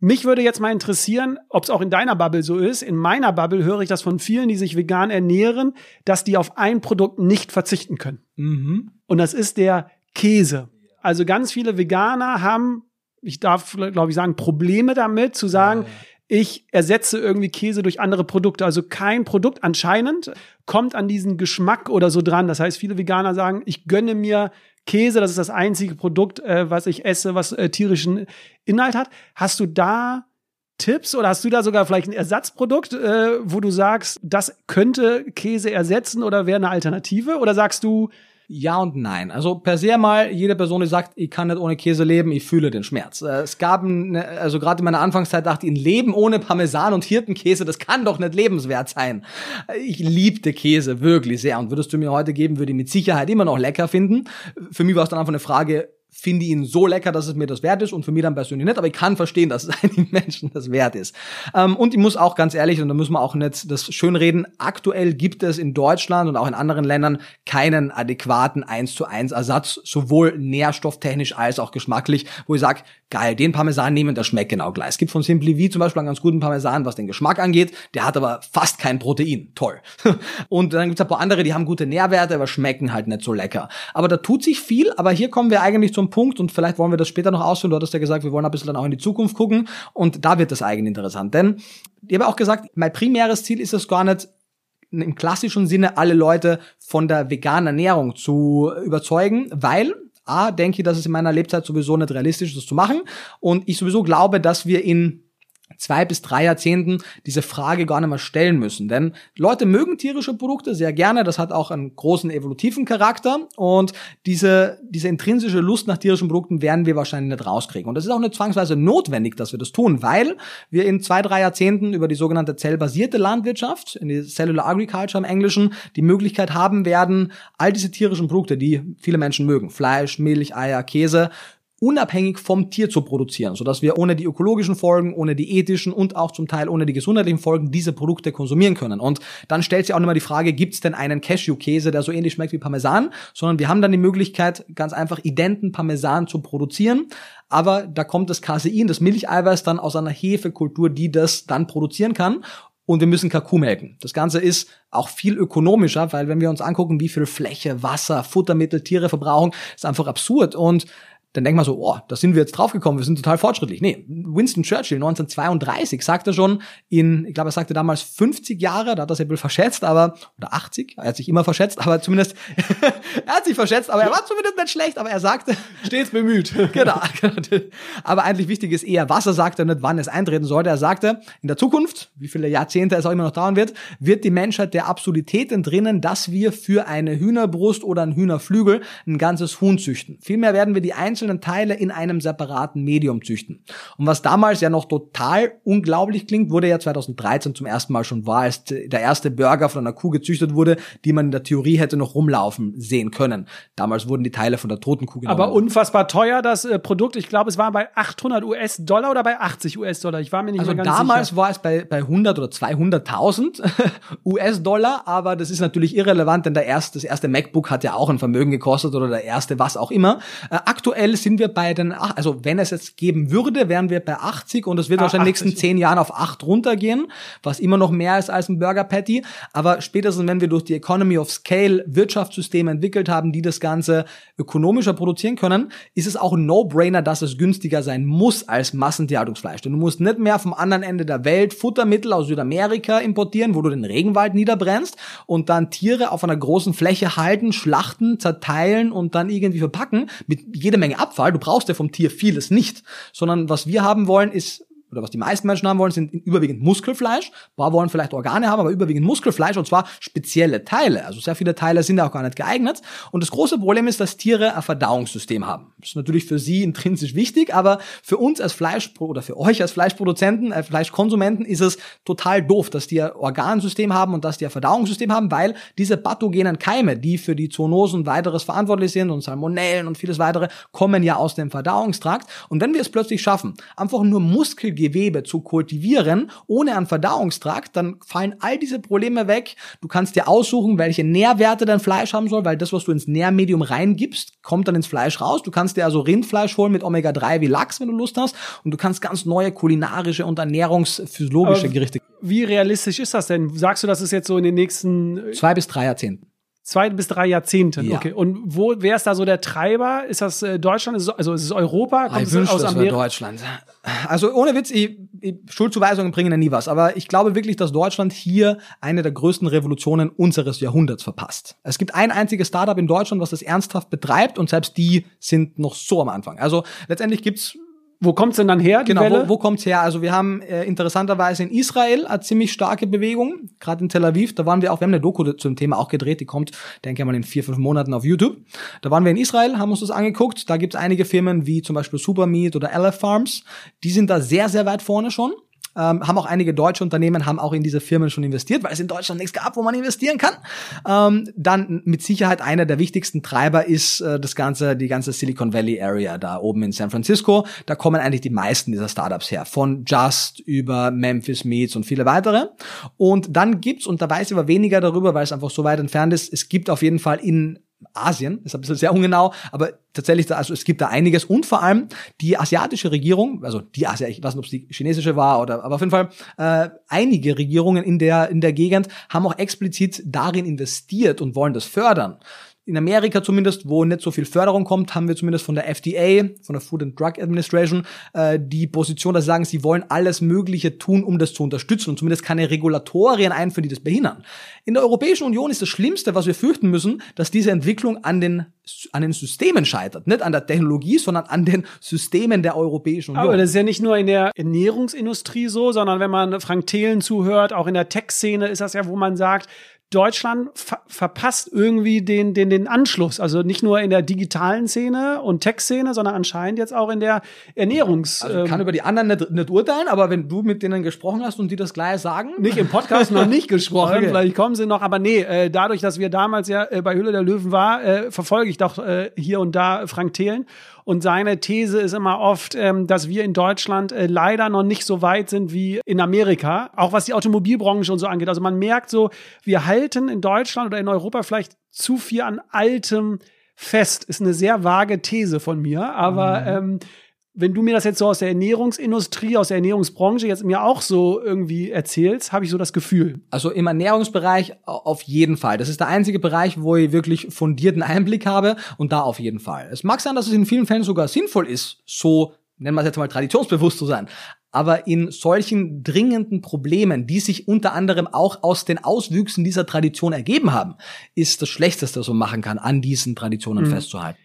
Mich würde jetzt mal interessieren, ob es auch in deiner Bubble so ist. In meiner Bubble höre ich das von vielen, die sich vegan ernähren, dass die auf ein Produkt nicht verzichten können. Mhm. Und das ist der Käse. Also ganz viele Veganer haben, ich darf, glaube ich, sagen, Probleme damit zu sagen, ich ersetze irgendwie Käse durch andere Produkte. Also kein Produkt anscheinend kommt an diesen Geschmack oder so dran. Das heißt, viele Veganer sagen, ich gönne mir Käse, das ist das einzige Produkt, äh, was ich esse, was äh, tierischen Inhalt hat. Hast du da Tipps oder hast du da sogar vielleicht ein Ersatzprodukt, äh, wo du sagst, das könnte Käse ersetzen oder wäre eine Alternative? Oder sagst du, ja und nein. Also per se mal, jede Person, die sagt, ich kann nicht ohne Käse leben, ich fühle den Schmerz. Äh, es gab, eine, also gerade in meiner Anfangszeit dachte ich, ein Leben ohne Parmesan und Hirtenkäse, das kann doch nicht lebenswert sein. Äh, ich liebte Käse wirklich sehr und würdest du mir heute geben, würde ich mit Sicherheit immer noch lecker finden. Für mich war es dann einfach eine Frage, finde ihn so lecker, dass es mir das wert ist und für mich dann persönlich nicht, aber ich kann verstehen, dass es (laughs) einigen Menschen das wert ist. Ähm, und ich muss auch ganz ehrlich, und da müssen wir auch nicht das schönreden, aktuell gibt es in Deutschland und auch in anderen Ländern keinen adäquaten 1 zu 1 Ersatz, sowohl nährstofftechnisch als auch geschmacklich, wo ich sage, geil, den Parmesan nehmen, der schmeckt genau gleich. Es gibt von Simply V zum Beispiel einen ganz guten Parmesan, was den Geschmack angeht, der hat aber fast kein Protein. Toll. (laughs) Und dann gibt es ein paar andere, die haben gute Nährwerte, aber schmecken halt nicht so lecker. Aber da tut sich viel, aber hier kommen wir eigentlich zum Punkt und vielleicht wollen wir das später noch ausführen. Du hattest ja gesagt, wir wollen ein bisschen dann auch in die Zukunft gucken und da wird das eigentlich interessant. Denn ich habe auch gesagt, mein primäres Ziel ist es gar nicht, im klassischen Sinne alle Leute von der veganen Ernährung zu überzeugen, weil A, denke ich, dass es in meiner Lebzeit sowieso nicht realistisch ist, das zu machen. Und ich sowieso glaube, dass wir in zwei bis drei Jahrzehnten diese Frage gar nicht mehr stellen müssen. Denn Leute mögen tierische Produkte sehr gerne. Das hat auch einen großen evolutiven Charakter. Und diese, diese intrinsische Lust nach tierischen Produkten werden wir wahrscheinlich nicht rauskriegen. Und das ist auch nicht zwangsweise notwendig, dass wir das tun, weil wir in zwei, drei Jahrzehnten über die sogenannte zellbasierte Landwirtschaft, in die Cellular Agriculture im Englischen, die Möglichkeit haben werden, all diese tierischen Produkte, die viele Menschen mögen, Fleisch, Milch, Eier, Käse, unabhängig vom Tier zu produzieren, sodass wir ohne die ökologischen Folgen, ohne die ethischen und auch zum Teil ohne die gesundheitlichen Folgen diese Produkte konsumieren können. Und dann stellt sich auch nochmal die Frage, gibt es denn einen Cashew-Käse, der so ähnlich schmeckt wie Parmesan? Sondern wir haben dann die Möglichkeit, ganz einfach identen Parmesan zu produzieren, aber da kommt das Casein, das Milcheiweiß dann aus einer Hefekultur, die das dann produzieren kann und wir müssen Kaku melken. Das Ganze ist auch viel ökonomischer, weil wenn wir uns angucken, wie viel Fläche, Wasser, Futtermittel Tiere verbrauchen, ist einfach absurd und dann denkt man so, oh, da sind wir jetzt draufgekommen, wir sind total fortschrittlich. Nee, Winston Churchill 1932 sagte schon in, ich glaube, er sagte damals 50 Jahre, da hat er sich ein bisschen verschätzt, aber, oder 80, er hat sich immer verschätzt, aber zumindest, (laughs) er hat sich verschätzt, aber er war zumindest nicht schlecht, aber er sagte. Stets bemüht. (laughs) genau. aber eigentlich wichtig ist eher, was er sagte, nicht wann es eintreten sollte. Er sagte, in der Zukunft, wie viele Jahrzehnte es auch immer noch dauern wird, wird die Menschheit der Absurdität entrinnen, dass wir für eine Hühnerbrust oder ein Hühnerflügel ein ganzes Huhn züchten. Vielmehr werden wir die einzelnen einzelnen Teile in einem separaten Medium züchten. Und was damals ja noch total unglaublich klingt, wurde ja 2013 zum ersten Mal schon wahr, als der erste Burger von einer Kuh gezüchtet wurde, die man in der Theorie hätte noch rumlaufen sehen können. Damals wurden die Teile von der toten Kuh genommen. Aber unfassbar teuer, das äh, Produkt. Ich glaube, es war bei 800 US-Dollar oder bei 80 US-Dollar. Ich war mir nicht also mehr ganz damals sicher. war es bei, bei 100 oder 200.000 (laughs) US-Dollar, aber das ist natürlich irrelevant, denn der erste, das erste MacBook hat ja auch ein Vermögen gekostet oder der erste was auch immer. Äh, aktuell aktuell sind wir bei den, also wenn es jetzt geben würde, wären wir bei 80 und es wird ah, wahrscheinlich in den nächsten 10 Jahren auf 8 runtergehen, was immer noch mehr ist als ein Burger Patty. Aber spätestens, wenn wir durch die Economy of Scale Wirtschaftssysteme entwickelt haben, die das Ganze ökonomischer produzieren können, ist es auch ein No-Brainer, dass es günstiger sein muss als Massentierhaltungsfleisch. Denn du musst nicht mehr vom anderen Ende der Welt Futtermittel aus Südamerika importieren, wo du den Regenwald niederbrennst und dann Tiere auf einer großen Fläche halten, schlachten, zerteilen und dann irgendwie verpacken mit jede Menge Abfall. Du brauchst ja vom Tier vieles nicht, sondern was wir haben wollen, ist oder was die meisten Menschen haben wollen, sind überwiegend Muskelfleisch. Ein paar wollen vielleicht Organe haben, aber überwiegend Muskelfleisch und zwar spezielle Teile. Also sehr viele Teile sind auch gar nicht geeignet. Und das große Problem ist, dass Tiere ein Verdauungssystem haben. Ist natürlich für sie intrinsisch wichtig, aber für uns als Fleisch oder für euch als Fleischproduzenten, äh, Fleischkonsumenten ist es total doof, dass die ein Organsystem haben und dass die ein Verdauungssystem haben, weil diese pathogenen Keime, die für die Zoonosen und weiteres verantwortlich sind und Salmonellen und vieles weitere, kommen ja aus dem Verdauungstrakt. Und wenn wir es plötzlich schaffen, einfach nur Muskel Gewebe zu kultivieren, ohne einen Verdauungstrakt, dann fallen all diese Probleme weg. Du kannst dir aussuchen, welche Nährwerte dein Fleisch haben soll, weil das, was du ins Nährmedium reingibst, kommt dann ins Fleisch raus. Du kannst kannst dir also Rindfleisch holen mit Omega-3 wie Lachs, wenn du Lust hast. Und du kannst ganz neue kulinarische und ernährungsphysiologische Gerichte. Wie realistisch ist das denn? Sagst du, das ist jetzt so in den nächsten Zwei bis drei Jahrzehnten. Zwei bis drei Jahrzehnten? Ja. Okay. Und wo, wer ist da so der Treiber? Ist das äh, Deutschland? Ist es, also ist es Europa? Kommt Ich es aus Amerika? Deutschland. Also ohne Witz, ich, ich, Schuldzuweisungen bringen ja nie was. Aber ich glaube wirklich, dass Deutschland hier eine der größten Revolutionen unseres Jahrhunderts verpasst. Es gibt ein einziges Startup in Deutschland, was das ernsthaft betreibt und selbst die sind noch so am Anfang. Also letztendlich gibt's Wo kommt's denn dann her, Genau, Welle? wo, wo kommt's her? Also wir haben äh, interessanterweise in Israel eine ziemlich starke Bewegung, gerade in Tel Aviv. Da waren wir auch, wir haben eine Doku zum Thema auch gedreht, die kommt, denke ich mal, in vier, fünf Monaten auf YouTube. Da waren wir in Israel, haben uns das angeguckt. Da gibt's einige Firmen wie zum Beispiel Supermeat oder LF Farms. Die sind da sehr, sehr weit vorne schon. Ähm, haben auch einige deutsche Unternehmen, haben auch in diese Firmen schon investiert, weil es in Deutschland nichts gab, wo man investieren kann. Ähm, dann mit Sicherheit einer der wichtigsten Treiber ist äh, das ganze, die ganze Silicon Valley Area da oben in San Francisco. Da kommen eigentlich die meisten dieser Startups her, von Just über Memphis Meats und viele weitere. Und dann gibt's, und da weiß ich aber weniger darüber, weil es einfach so weit entfernt ist, es gibt auf jeden Fall in Asien, ist ein bisschen sehr ungenau, aber tatsächlich, also es gibt da einiges und vor allem die asiatische Regierung, also die Asia, ich weiß nicht, ob es die chinesische war oder, aber auf jeden Fall äh, einige Regierungen in der in der Gegend haben auch explizit darin investiert und wollen das fördern. In Amerika zumindest, wo nicht so viel Förderung kommt, haben wir zumindest von der FDA, von der Food and Drug Administration, äh, die Position, dass sie sagen, sie wollen alles Mögliche tun, um das zu unterstützen und zumindest keine Regulatorien einführen, die das behindern. In der Europäischen Union ist das Schlimmste, was wir fürchten müssen, dass diese Entwicklung an den, an den Systemen scheitert. Nicht an der Technologie, sondern an den Systemen der Europäischen Union. Aber das ist ja nicht nur in der Ernährungsindustrie so, sondern wenn man Frank Thelen zuhört, auch in der Tech-Szene ist das ja, wo man sagt, Deutschland ver verpasst irgendwie den, den, den Anschluss. Also nicht nur in der digitalen Szene und Tech-Szene, sondern anscheinend jetzt auch in der Ernährungs... also ich kann ähm, über die anderen nicht, nicht urteilen, aber wenn du mit denen gesprochen hast und die das gleich sagen, nicht im Podcast noch nicht gesprochen, Okay. vielleicht kommen sie noch, aber nee, äh, dadurch, dass wir damals ja äh, bei Hülle der Löwen war, äh, verfolge ich doch äh, hier und da Frank Thelen. Und seine These ist immer oft, ähm, dass wir in Deutschland äh, leider noch nicht so weit sind wie in Amerika, auch was die Automobilbranche und so angeht. Also man merkt so, wir halten in Deutschland oder in Europa vielleicht zu viel an altem fest. Ist eine sehr vage These von mir, aber ähm, wenn du mir das jetzt so aus der Ernährungsindustrie, aus der Ernährungsbranche jetzt mir auch so irgendwie erzählst, habe ich so das Gefühl. Also im Ernährungsbereich au- auf jeden Fall. Das ist der einzige Bereich, wo ich wirklich fundierten Einblick habe und da auf jeden Fall. Es mag sein, dass es in vielen Fällen sogar sinnvoll ist, so, nennen wir es jetzt mal traditionsbewusst zu sein. Aber in solchen dringenden Problemen, die sich unter anderem auch aus den Auswüchsen dieser Tradition ergeben haben, ist das Schlechteste, was man machen kann, an diesen Traditionen festzuhalten.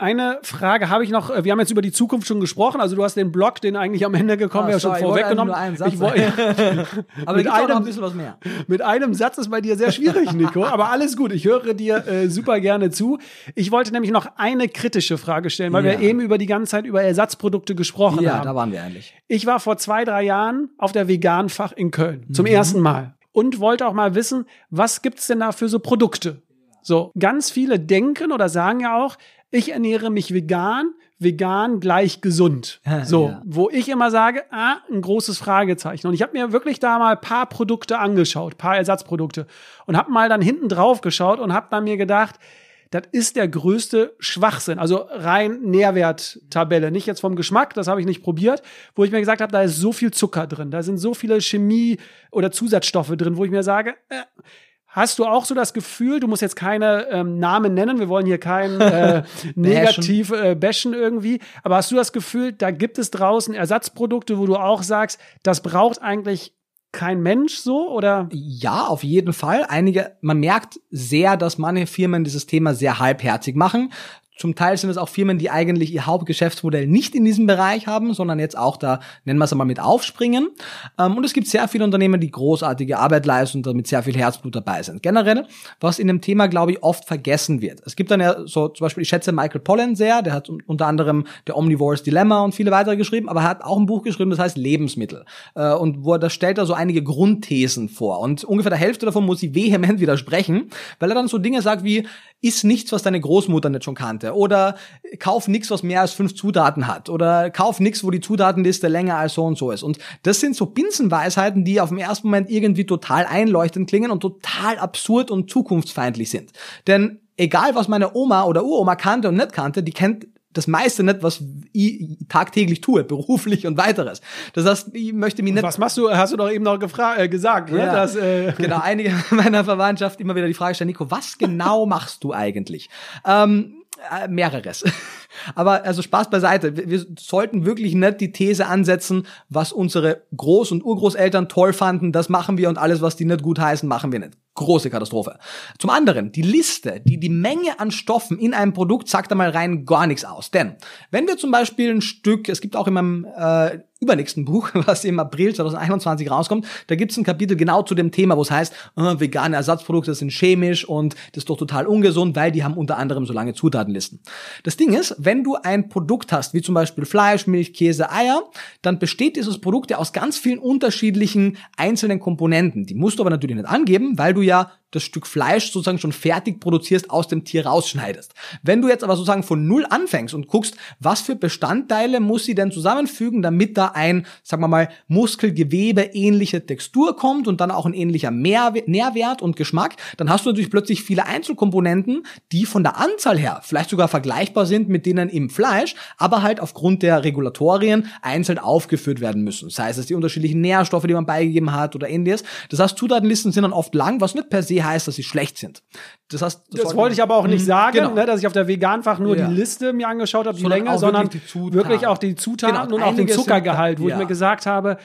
Eine Frage habe ich noch. äh, Wir haben jetzt über die Zukunft schon gesprochen. Also du hast den Blog, den eigentlich am Ende gekommen, Ah, ja schon ich wollte vorweggenommen. nur einen Satz Ich woll- (laughs) Aber mit, noch ein einem, bisschen was mehr. mit einem Satz ist bei dir sehr schwierig, Nico. Aber alles gut. Ich höre dir äh, super gerne zu. Ich wollte nämlich noch eine kritische Frage stellen, weil Ja. wir eben über die ganze Zeit über Ersatzprodukte gesprochen Ja, haben. da waren wir eigentlich. Ich war vor zwei, drei Jahren auf der Veganfach in Köln. Zum Mhm. ersten Mal. Und wollte auch mal wissen, was gibt's denn da für so Produkte? So, ganz viele denken oder sagen ja auch, ich ernähre mich vegan, vegan gleich gesund. So, Ja. wo ich immer sage, ah, ein großes Fragezeichen. Und ich habe mir wirklich da mal ein paar Produkte angeschaut, paar Ersatzprodukte und habe mal dann hinten drauf geschaut und habe dann mir gedacht, das ist der größte Schwachsinn. Also rein Nährwerttabelle, nicht jetzt vom Geschmack, das habe ich nicht probiert, wo ich mir gesagt habe, da ist so viel Zucker drin, da sind so viele Chemie oder Zusatzstoffe drin, wo ich mir sage, äh, Hast du auch so das Gefühl, du musst jetzt keine ähm, Namen nennen, wir wollen hier kein (laughs) äh, negativ äh, bashen irgendwie, aber hast du das Gefühl, da gibt es draußen Ersatzprodukte, wo du auch sagst, das braucht eigentlich kein Mensch so oder? Ja, auf jeden Fall. Einige, man merkt sehr, dass manche Firmen dieses Thema sehr halbherzig machen. Zum Teil sind es auch Firmen, die eigentlich ihr Hauptgeschäftsmodell nicht in diesem Bereich haben, sondern jetzt auch da, nennen wir es einmal, mit aufspringen. Ähm, Und es gibt sehr viele Unternehmen, die großartige Arbeit leisten und damit sehr viel Herzblut dabei sind. Generell, was in dem Thema, glaube ich, oft vergessen wird. Es gibt dann ja so, zum Beispiel, ich schätze Michael Pollan sehr, der hat un- unter anderem der Omnivores Dilemma und viele weitere geschrieben, aber er hat auch ein Buch geschrieben, das heißt Lebensmittel. Äh, Und wo er, da stellt er so einige Grundthesen vor. Und ungefähr der Hälfte davon muss ich vehement widersprechen, weil er dann so Dinge sagt wie, iss nichts, was deine Großmutter nicht schon kannte. Oder kauf nichts, was mehr als fünf Zutaten hat. Oder kauf nichts, wo die Zutatenliste länger als so und so ist. Und das sind so Binsenweisheiten, die auf den ersten Moment irgendwie total einleuchtend klingen und total absurd und zukunftsfeindlich sind. Denn egal, was meine Oma oder Uroma kannte und nicht kannte, die kennt das meiste nicht, was ich tagtäglich tue, (laughs) beruflich und weiteres. Das heißt, ich möchte mich nicht. Was machst du? Hast du doch eben noch gefragt, äh, gesagt, ne? Ja, Dass, äh, (laughs) (laughs) genau, einige meiner Verwandtschaft immer wieder die Frage stellen, Nico, was genau machst du eigentlich? Ähm, äh, mehreres. Aber also Spaß beiseite. Wir, wir sollten wirklich nicht die These ansetzen, was unsere Groß- und Urgroßeltern toll fanden, das machen wir und alles, was die nicht gut heißen, machen wir nicht. Große Katastrophe. Zum anderen, die Liste, die, die Menge an Stoffen in einem Produkt sagt einmal rein gar nichts aus. Denn wenn wir zum Beispiel ein Stück, es gibt auch in meinem äh, übernächsten (laughs) Buch, was im April 2021 rauskommt, da gibt es ein Kapitel genau zu dem Thema, wo es heißt, äh, vegane Ersatzprodukte sind chemisch und das ist doch total ungesund, weil die haben unter anderem so lange Zutatenlisten. Das Ding ist, wenn du ein Produkt hast, wie zum Beispiel Fleisch, Milch, Käse, Eier, dann besteht dieses Produkt ja aus ganz vielen unterschiedlichen einzelnen Komponenten. Die musst du aber natürlich nicht angeben, weil du ja das Stück Fleisch sozusagen schon fertig produzierst, aus dem Tier rausschneidest. Wenn du jetzt aber sozusagen von Null anfängst und guckst, was für Bestandteile muss sie denn zusammenfügen, damit da ein, sagen wir mal, Muskelgewebe ähnliche Textur kommt und dann auch ein ähnlicher Nährwert und Geschmack, dann hast du natürlich plötzlich viele Einzelkomponenten, die von der Anzahl her vielleicht sogar vergleichbar sind mit denen im Fleisch, aber halt aufgrund der Regulatorien einzeln aufgeführt werden müssen. Sei es die unterschiedlichen Nährstoffe, die man beigegeben hat oder ähnliches. Das heißt, Zutatenlisten sind dann oft lang, was nicht per se heißt, dass sie schlecht sind. Das, heißt, das, das wollte ich aber auch nicht mhm. sagen, genau. ne, dass ich auf der Veganfach nur ja. die Liste mir angeschaut habe, die sondern Länge, sondern wirklich, wirklich, auch die Zutaten genau, und auch den Zuckergehalt, wo ja. ich mir gesagt habe,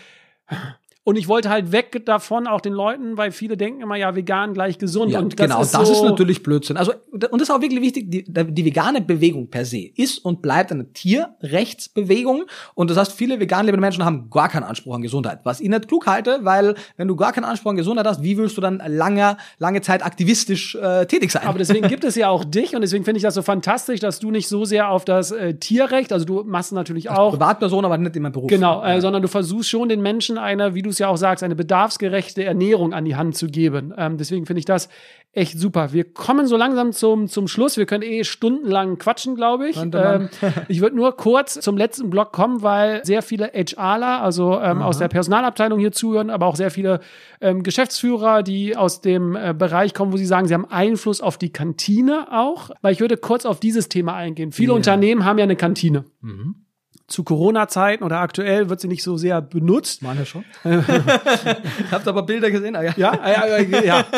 und ich wollte halt weg davon, auch den Leuten, weil viele denken immer, ja, vegan gleich gesund. Ja, und das genau, ist das so ist natürlich Blödsinn. Also, und das ist auch wirklich wichtig, die, die vegane Bewegung per se ist und bleibt eine Tierrechtsbewegung. Und das heißt, viele vegan lebende Menschen haben gar keinen Anspruch an Gesundheit. Was ich nicht klug halte, weil wenn du gar keinen Anspruch an Gesundheit hast, wie willst du dann lange, lange Zeit aktivistisch äh, tätig sein? Aber deswegen gibt es ja auch dich und deswegen finde ich das so fantastisch, dass du nicht so sehr auf das äh, Tierrecht, also du machst natürlich auch. Privatperson, aber nicht in meinem Beruf. Genau, äh, sondern du versuchst schon den Menschen eine, wie du es ja auch sagst, eine bedarfsgerechte Ernährung an die Hand zu geben. Ähm, deswegen finde ich das echt super. Wir kommen so langsam zum, zum Schluss. Wir können eh stundenlang quatschen, glaube ich. Ähm, ich würde nur kurz zum letzten Block kommen, weil sehr viele HRler, also ähm, aus der Personalabteilung hier zuhören, aber auch sehr viele ähm, Geschäftsführer, die aus dem äh, Bereich kommen, wo sie sagen, sie haben Einfluss auf die Kantine auch. Weil ich würde kurz auf dieses Thema eingehen. Viele yeah. Unternehmen haben ja eine Kantine. Mhm zu Corona-Zeiten oder aktuell wird sie nicht so sehr benutzt. Meine schon. (laughs) Habt aber Bilder gesehen? Ah, ja. Ja, ja, ja. (laughs)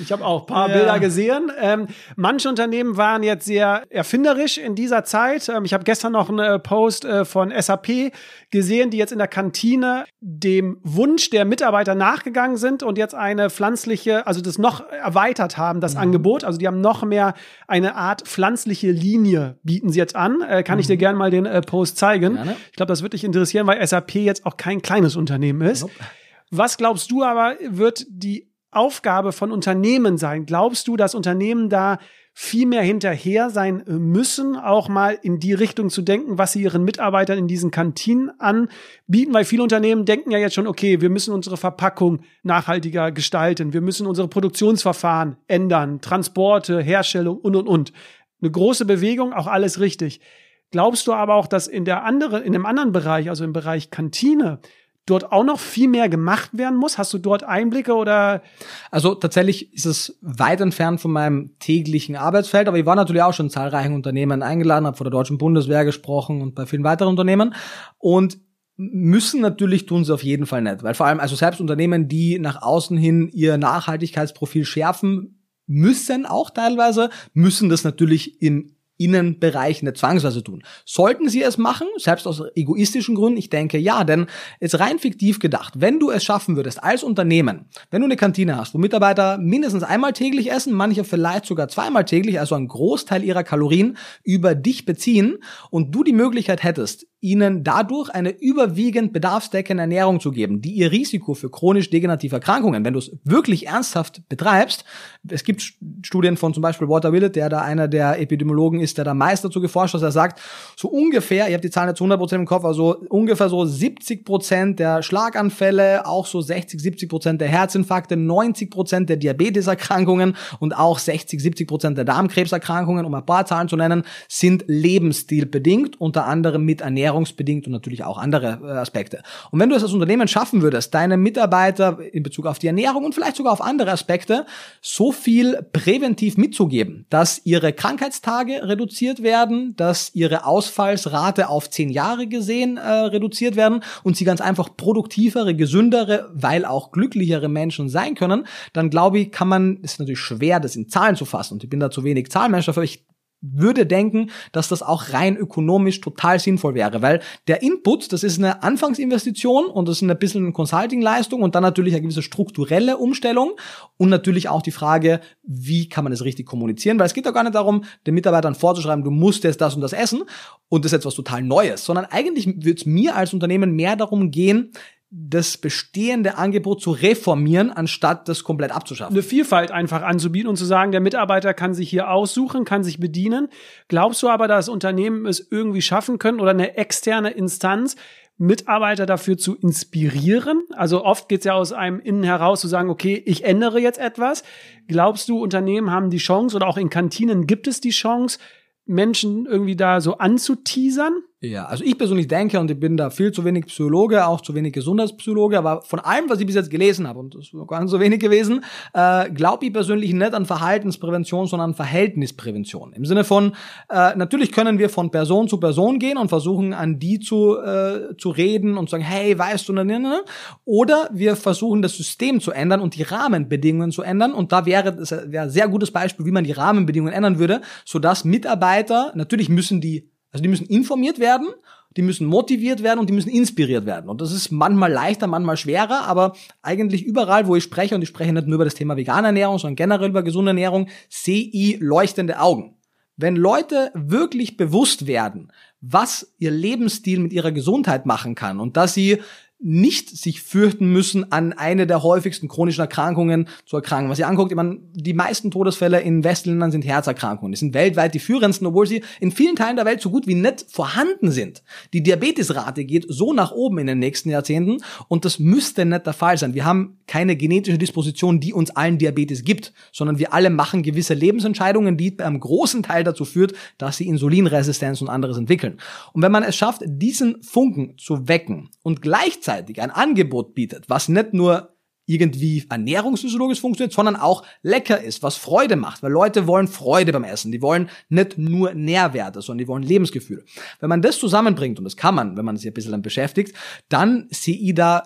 Ich habe auch paar ja. Bilder gesehen. Ähm, manche Unternehmen waren jetzt sehr erfinderisch in dieser Zeit. Ähm, ich habe gestern noch einen äh, Post äh, von SAP gesehen, die jetzt in der Kantine dem Wunsch der Mitarbeiter nachgegangen sind und jetzt eine pflanzliche, also das noch erweitert haben, das mhm. Angebot. Also die haben noch mehr eine Art pflanzliche Linie bieten sie jetzt an. Äh, kann mhm. ich dir gerne mal den äh, Post zeigen. Gerne. Ich glaube, das wird dich interessieren, weil SAP jetzt auch kein kleines Unternehmen ist. Nope. Was glaubst du aber, wird die Aufgabe von Unternehmen sein? Glaubst du, dass Unternehmen da viel mehr hinterher sein müssen, auch mal in die Richtung zu denken, was sie ihren Mitarbeitern in diesen Kantinen anbieten, weil viele Unternehmen denken ja jetzt schon, okay, wir müssen unsere Verpackung nachhaltiger gestalten, wir müssen unsere Produktionsverfahren ändern, Transporte, Herstellung und und und. Eine große Bewegung, auch alles richtig. Glaubst du aber auch, dass in der anderen, in dem anderen Bereich, also im Bereich Kantine, dort auch noch viel mehr gemacht werden muss? Hast du dort Einblicke oder? Also tatsächlich ist es weit entfernt von meinem täglichen Arbeitsfeld, aber ich war natürlich auch schon in zahlreichen Unternehmen eingeladen, habe vor der deutschen Bundeswehr gesprochen und bei vielen weiteren Unternehmen und müssen natürlich tun sie auf jeden Fall nicht, weil vor allem also selbst Unternehmen, die nach außen hin ihr Nachhaltigkeitsprofil schärfen müssen auch teilweise, müssen das natürlich im Innenbereich nicht zwangsweise tun. Sollten sie es machen, selbst aus egoistischen Gründen? Ich denke ja, denn es ist rein fiktiv gedacht, wenn du es schaffen würdest als Unternehmen, wenn du eine Kantine hast, wo Mitarbeiter mindestens einmal täglich essen, manche vielleicht sogar zweimal täglich, also einen Großteil ihrer Kalorien über dich beziehen und du die Möglichkeit hättest, ihnen dadurch eine überwiegend bedarfsdeckende Ernährung zu geben, die ihr Risiko für chronisch degenerative Erkrankungen, wenn du es wirklich ernsthaft betreibst, es gibt Studien von zum Beispiel Walter Willett, der da einer der Epidemiologen ist, der da meist dazu geforscht hat, er sagt, so ungefähr, ich habe die Zahlen jetzt 100% im Kopf, also ungefähr so 70% der Schlaganfälle, auch so 60, 70% der Herzinfarkte, 90% der Diabeteserkrankungen und auch 60, 70% der Darmkrebserkrankungen, um ein paar Zahlen zu nennen, sind lebensstilbedingt, unter anderem mit Ernährung ernährungsbedingt und natürlich auch andere äh, Aspekte. Und wenn du es als Unternehmen schaffen würdest, deine Mitarbeiter in Bezug auf die Ernährung und vielleicht sogar auf andere Aspekte so viel präventiv mitzugeben, dass ihre Krankheitstage reduziert werden, dass ihre Ausfallsrate auf zehn Jahre gesehen äh, reduziert werden und sie ganz einfach produktivere, gesündere, weil auch glücklichere Menschen sein können, dann glaube ich, kann man, ist natürlich schwer, das in Zahlen zu fassen und ich bin da zu wenig Zahlenmensch dafür, ich würde denken, dass das auch rein ökonomisch total sinnvoll wäre, weil der Input, das ist eine Anfangsinvestition und das ist ein bisschen eine Consulting-Leistung und dann natürlich eine gewisse strukturelle Umstellung und natürlich auch die Frage, wie kann man es richtig kommunizieren, weil es geht doch gar nicht darum, den Mitarbeitern vorzuschreiben, du musst jetzt das und das essen und das ist etwas total Neues, sondern eigentlich wird es mir als Unternehmen mehr darum gehen, das bestehende Angebot zu reformieren, anstatt das komplett abzuschaffen. Eine Vielfalt einfach anzubieten und zu sagen, der Mitarbeiter kann sich hier aussuchen, kann sich bedienen. Glaubst du aber, dass Unternehmen es irgendwie schaffen können oder eine externe Instanz, Mitarbeiter dafür zu inspirieren? Also oft geht es ja aus einem Innen heraus zu sagen, okay, ich ändere jetzt etwas. Glaubst du, Unternehmen haben die Chance oder auch in Kantinen gibt es die Chance, Menschen irgendwie da so anzuteasern? Ja, also ich persönlich denke, und ich bin da viel zu wenig Psychologe, auch zu wenig Gesundheitspsychologe, aber von allem, was ich bis jetzt gelesen habe, und das ist gar nicht so wenig gewesen, äh, glaube ich persönlich nicht an Verhaltensprävention, sondern an Verhältnisprävention. Im Sinne von, äh, natürlich können wir von Person zu Person gehen und versuchen, an die zu, äh, zu reden und sagen, hey, weißt du, ne, ne, ne? oder wir versuchen, das System zu ändern und die Rahmenbedingungen zu ändern. Und da wäre das wäre ein sehr gutes Beispiel, wie man die Rahmenbedingungen ändern würde, sodass Mitarbeiter, natürlich müssen die also die müssen informiert werden, die müssen motiviert werden und die müssen inspiriert werden. Und das ist manchmal leichter, manchmal schwerer, aber eigentlich überall, wo ich spreche, und ich spreche nicht nur über das Thema vegane Ernährung, sondern generell über gesunde Ernährung, sehe ich leuchtende Augen. Wenn Leute wirklich bewusst werden, was ihr Lebensstil mit ihrer Gesundheit machen kann und dass sie nicht sich fürchten müssen, an eine der häufigsten chronischen Erkrankungen zu erkranken. Was ihr anguckt, ich meine, die meisten Todesfälle in Westländern sind Herzerkrankungen. Die sind weltweit die führendsten, obwohl sie in vielen Teilen der Welt so gut wie nicht vorhanden sind. Die Diabetesrate geht so nach oben in den nächsten Jahrzehnten und das müsste nicht der Fall sein. Wir haben keine genetische Disposition, die uns allen Diabetes gibt, sondern wir alle machen gewisse Lebensentscheidungen, die beim großen Teil dazu führt, dass sie Insulinresistenz und anderes entwickeln. Und wenn man es schafft, diesen Funken zu wecken und gleichzeitig gleichzeitig ein Angebot bietet, was nicht nur irgendwie ernährungsphysiologisch funktioniert, sondern auch lecker ist, was Freude macht, weil Leute wollen Freude beim Essen, die wollen nicht nur Nährwerte, sondern die wollen Lebensgefühle. Wenn man das zusammenbringt, und das kann man, wenn man sich ein bisschen beschäftigt, dann sehe ich da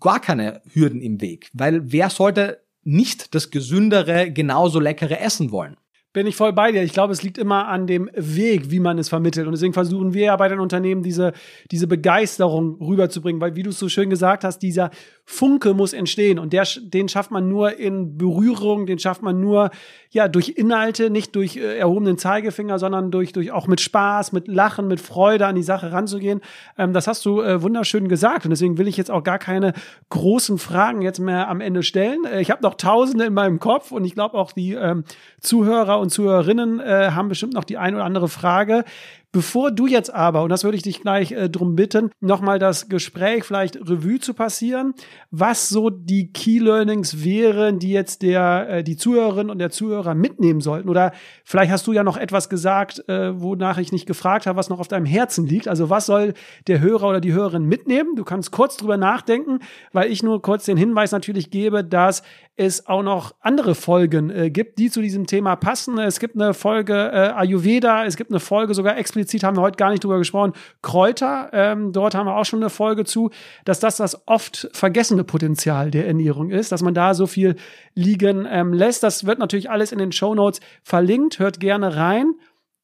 gar keine Hürden im Weg, weil wer sollte nicht das gesündere, genauso leckere Essen wollen? Bin ich voll bei dir. Ich glaube, es liegt immer an dem Weg, wie man es vermittelt. Und deswegen versuchen wir ja bei den Unternehmen diese, diese Begeisterung rüberzubringen, weil, wie du es so schön gesagt hast, dieser Funke muss entstehen. Und der, den schafft man nur in Berührung, den schafft man nur, ja, durch Inhalte, nicht durch äh, erhobenen Zeigefinger, sondern durch, durch auch mit Spaß, mit Lachen, mit Freude an die Sache ranzugehen. Ähm, das hast du äh, wunderschön gesagt. Und deswegen will ich jetzt auch gar keine großen Fragen jetzt mehr am Ende stellen. Äh, ich habe noch Tausende in meinem Kopf und ich glaube auch die ähm, Zuhörer und Zuhörerinnen äh, haben bestimmt noch die ein oder andere Frage. Bevor du jetzt aber, und das würde ich dich gleich äh, drum bitten, nochmal das Gespräch vielleicht Revue zu passieren, was so die Key Learnings wären, die jetzt der, äh, die Zuhörerin und der Zuhörer mitnehmen sollten. Oder vielleicht hast du ja noch etwas gesagt, äh, wonach ich nicht gefragt habe, was noch auf deinem Herzen liegt. Also was soll der Hörer oder die Hörerin mitnehmen? Du kannst kurz drüber nachdenken, weil ich nur kurz den Hinweis natürlich gebe, dass es auch noch andere Folgen äh, gibt, die zu diesem Thema passen. Es gibt eine Folge äh, Ayurveda, es gibt eine Folge sogar explizit, haben wir heute gar nicht drüber gesprochen, Kräuter. Ähm, dort haben wir auch schon eine Folge zu, dass das das oft vergessene Potenzial der Ernährung ist, dass man da so viel liegen ähm, lässt. Das wird natürlich alles in den Show Notes verlinkt. Hört gerne rein.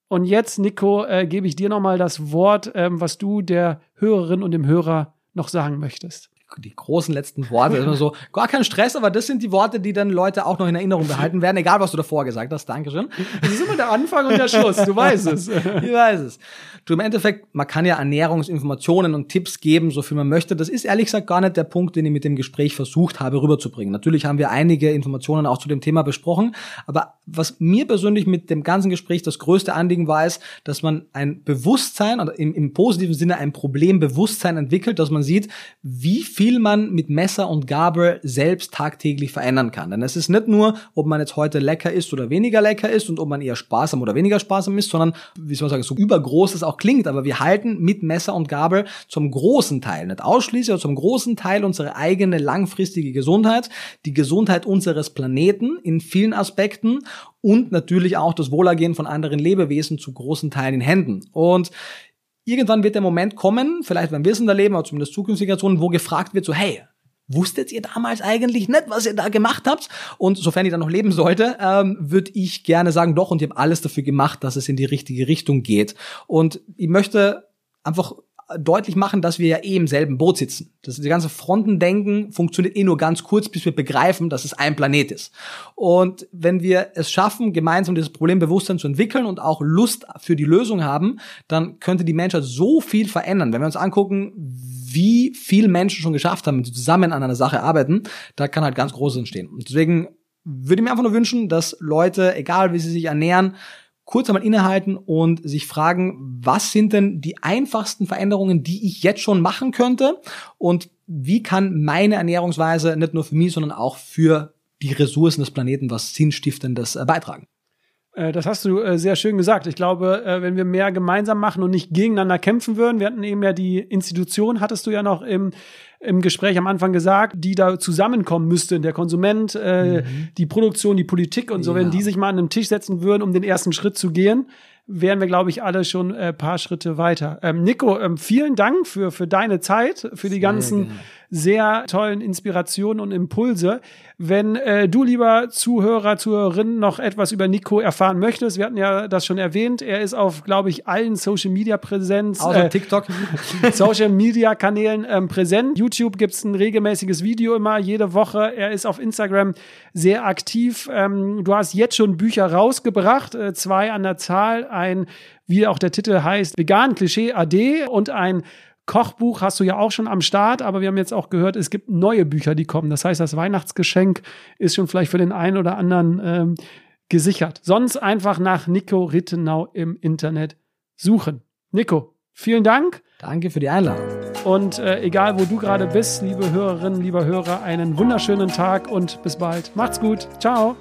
Und jetzt, Nico, äh, gebe ich dir nochmal das Wort, ähm, was du der Hörerin und dem Hörer noch sagen möchtest die großen letzten Worte. immer so, (laughs) gar kein Stress, aber das sind die Worte, die dann Leute auch noch in Erinnerung behalten werden, egal was du davor gesagt hast. Dankeschön. Das ist immer der Anfang und der Schluss, du weißt es. ich weiß es. Du, im Endeffekt, man kann ja Ernährungsinformationen und Tipps geben, so viel man möchte. Das ist ehrlich gesagt gar nicht der Punkt, den ich mit dem Gespräch versucht habe rüberzubringen. Natürlich haben wir einige Informationen auch zu dem Thema besprochen, aber was mir persönlich mit dem ganzen Gespräch das größte Anliegen war, ist, dass man ein Bewusstsein oder im, im positiven Sinne ein Problembewusstsein entwickelt, dass man sieht, wie viel viel man mit Messer und Gabel selbst tagtäglich verändern kann. Denn es ist nicht nur, ob man jetzt heute lecker ist oder weniger lecker ist und ob man eher sparsam oder weniger sparsam ist, sondern, wie soll man sagen, so übergroß es auch klingt, aber wir halten mit Messer und Gabel zum großen Teil, nicht ausschließlich, aber zum großen Teil unsere eigene langfristige Gesundheit, die Gesundheit unseres Planeten in vielen Aspekten und natürlich auch das Wohlergehen von anderen Lebewesen zu großen Teilen in Händen. Und irgendwann wird der Moment kommen, vielleicht wenn wir es in der Leben, aber zumindest zukünftige Generationen, wo gefragt wird, so hey, wusstet ihr damals eigentlich nicht, was ihr da gemacht habt? Und sofern ich dann noch leben sollte, ähm, würde ich gerne sagen, doch, und ich habe alles dafür gemacht, dass es in die richtige Richtung geht. Und ich möchte einfach deutlich machen, dass wir ja eh im selben Boot sitzen. Das die ganze Frontendenken funktioniert eh nur ganz kurz, bis wir begreifen, dass es ein Planet ist. Und wenn wir es schaffen, gemeinsam dieses Problembewusstsein zu entwickeln und auch Lust für die Lösung haben, dann könnte die Menschheit so viel verändern. Wenn wir uns angucken, wie viel Menschen schon geschafft haben, zusammen an einer Sache arbeiten, da kann halt ganz Großes entstehen. Und deswegen würde ich mir einfach nur wünschen, dass Leute, egal wie sie sich ernähren, kurz einmal innehalten und sich fragen, was sind denn die einfachsten Veränderungen, die ich jetzt schon machen könnte und wie kann meine Ernährungsweise nicht nur für mich, sondern auch für die Ressourcen des Planeten was Sinnstiftendes äh, beitragen. Äh, das hast du äh, sehr schön gesagt. Ich glaube, wenn wir mehr gemeinsam machen und nicht gegeneinander kämpfen würden, wir hatten eben ja die Institution, hattest du ja noch im im Gespräch am Anfang gesagt, die da zusammenkommen müsste, der Konsument, äh, mhm. die Produktion, die Politik und so, ja. wenn die sich mal an einen Tisch setzen würden, um den ersten Schritt zu gehen, wären wir, glaube ich, alle schon äh, paar Schritte weiter. Ähm, Nico, ähm, vielen Dank für, für deine Zeit, für die ganzen gerne. Sehr tollen Inspirationen und Impulse. Wenn äh, du, lieber Zuhörer, Zuhörerin, noch etwas über Nico erfahren möchtest, wir hatten ja das schon erwähnt, er ist auf, glaube ich, allen Social Media Präsenz. Außer äh, TikTok. (laughs) Social Media Kanälen ähm, präsent. YouTube gibt's ein regelmäßiges Video immer, jede Woche. Er ist auf Instagram sehr aktiv. Ähm, du hast jetzt schon Bücher rausgebracht, äh, zwei an der Zahl. Ein, wie auch der Titel heißt, Vegan Klischee AD und ein Kochbuch hast du ja auch schon am Start, aber wir haben jetzt auch gehört, es gibt neue Bücher, die kommen. Das heißt, das Weihnachtsgeschenk ist schon vielleicht für den einen oder anderen ähm, gesichert. Sonst einfach nach Nico Rittenau im Internet suchen. Nico, vielen Dank. Danke für die Einladung. Und äh, egal, wo du gerade bist, liebe Hörerinnen, lieber Hörer, einen wunderschönen Tag und bis bald. Macht's gut. Ciao.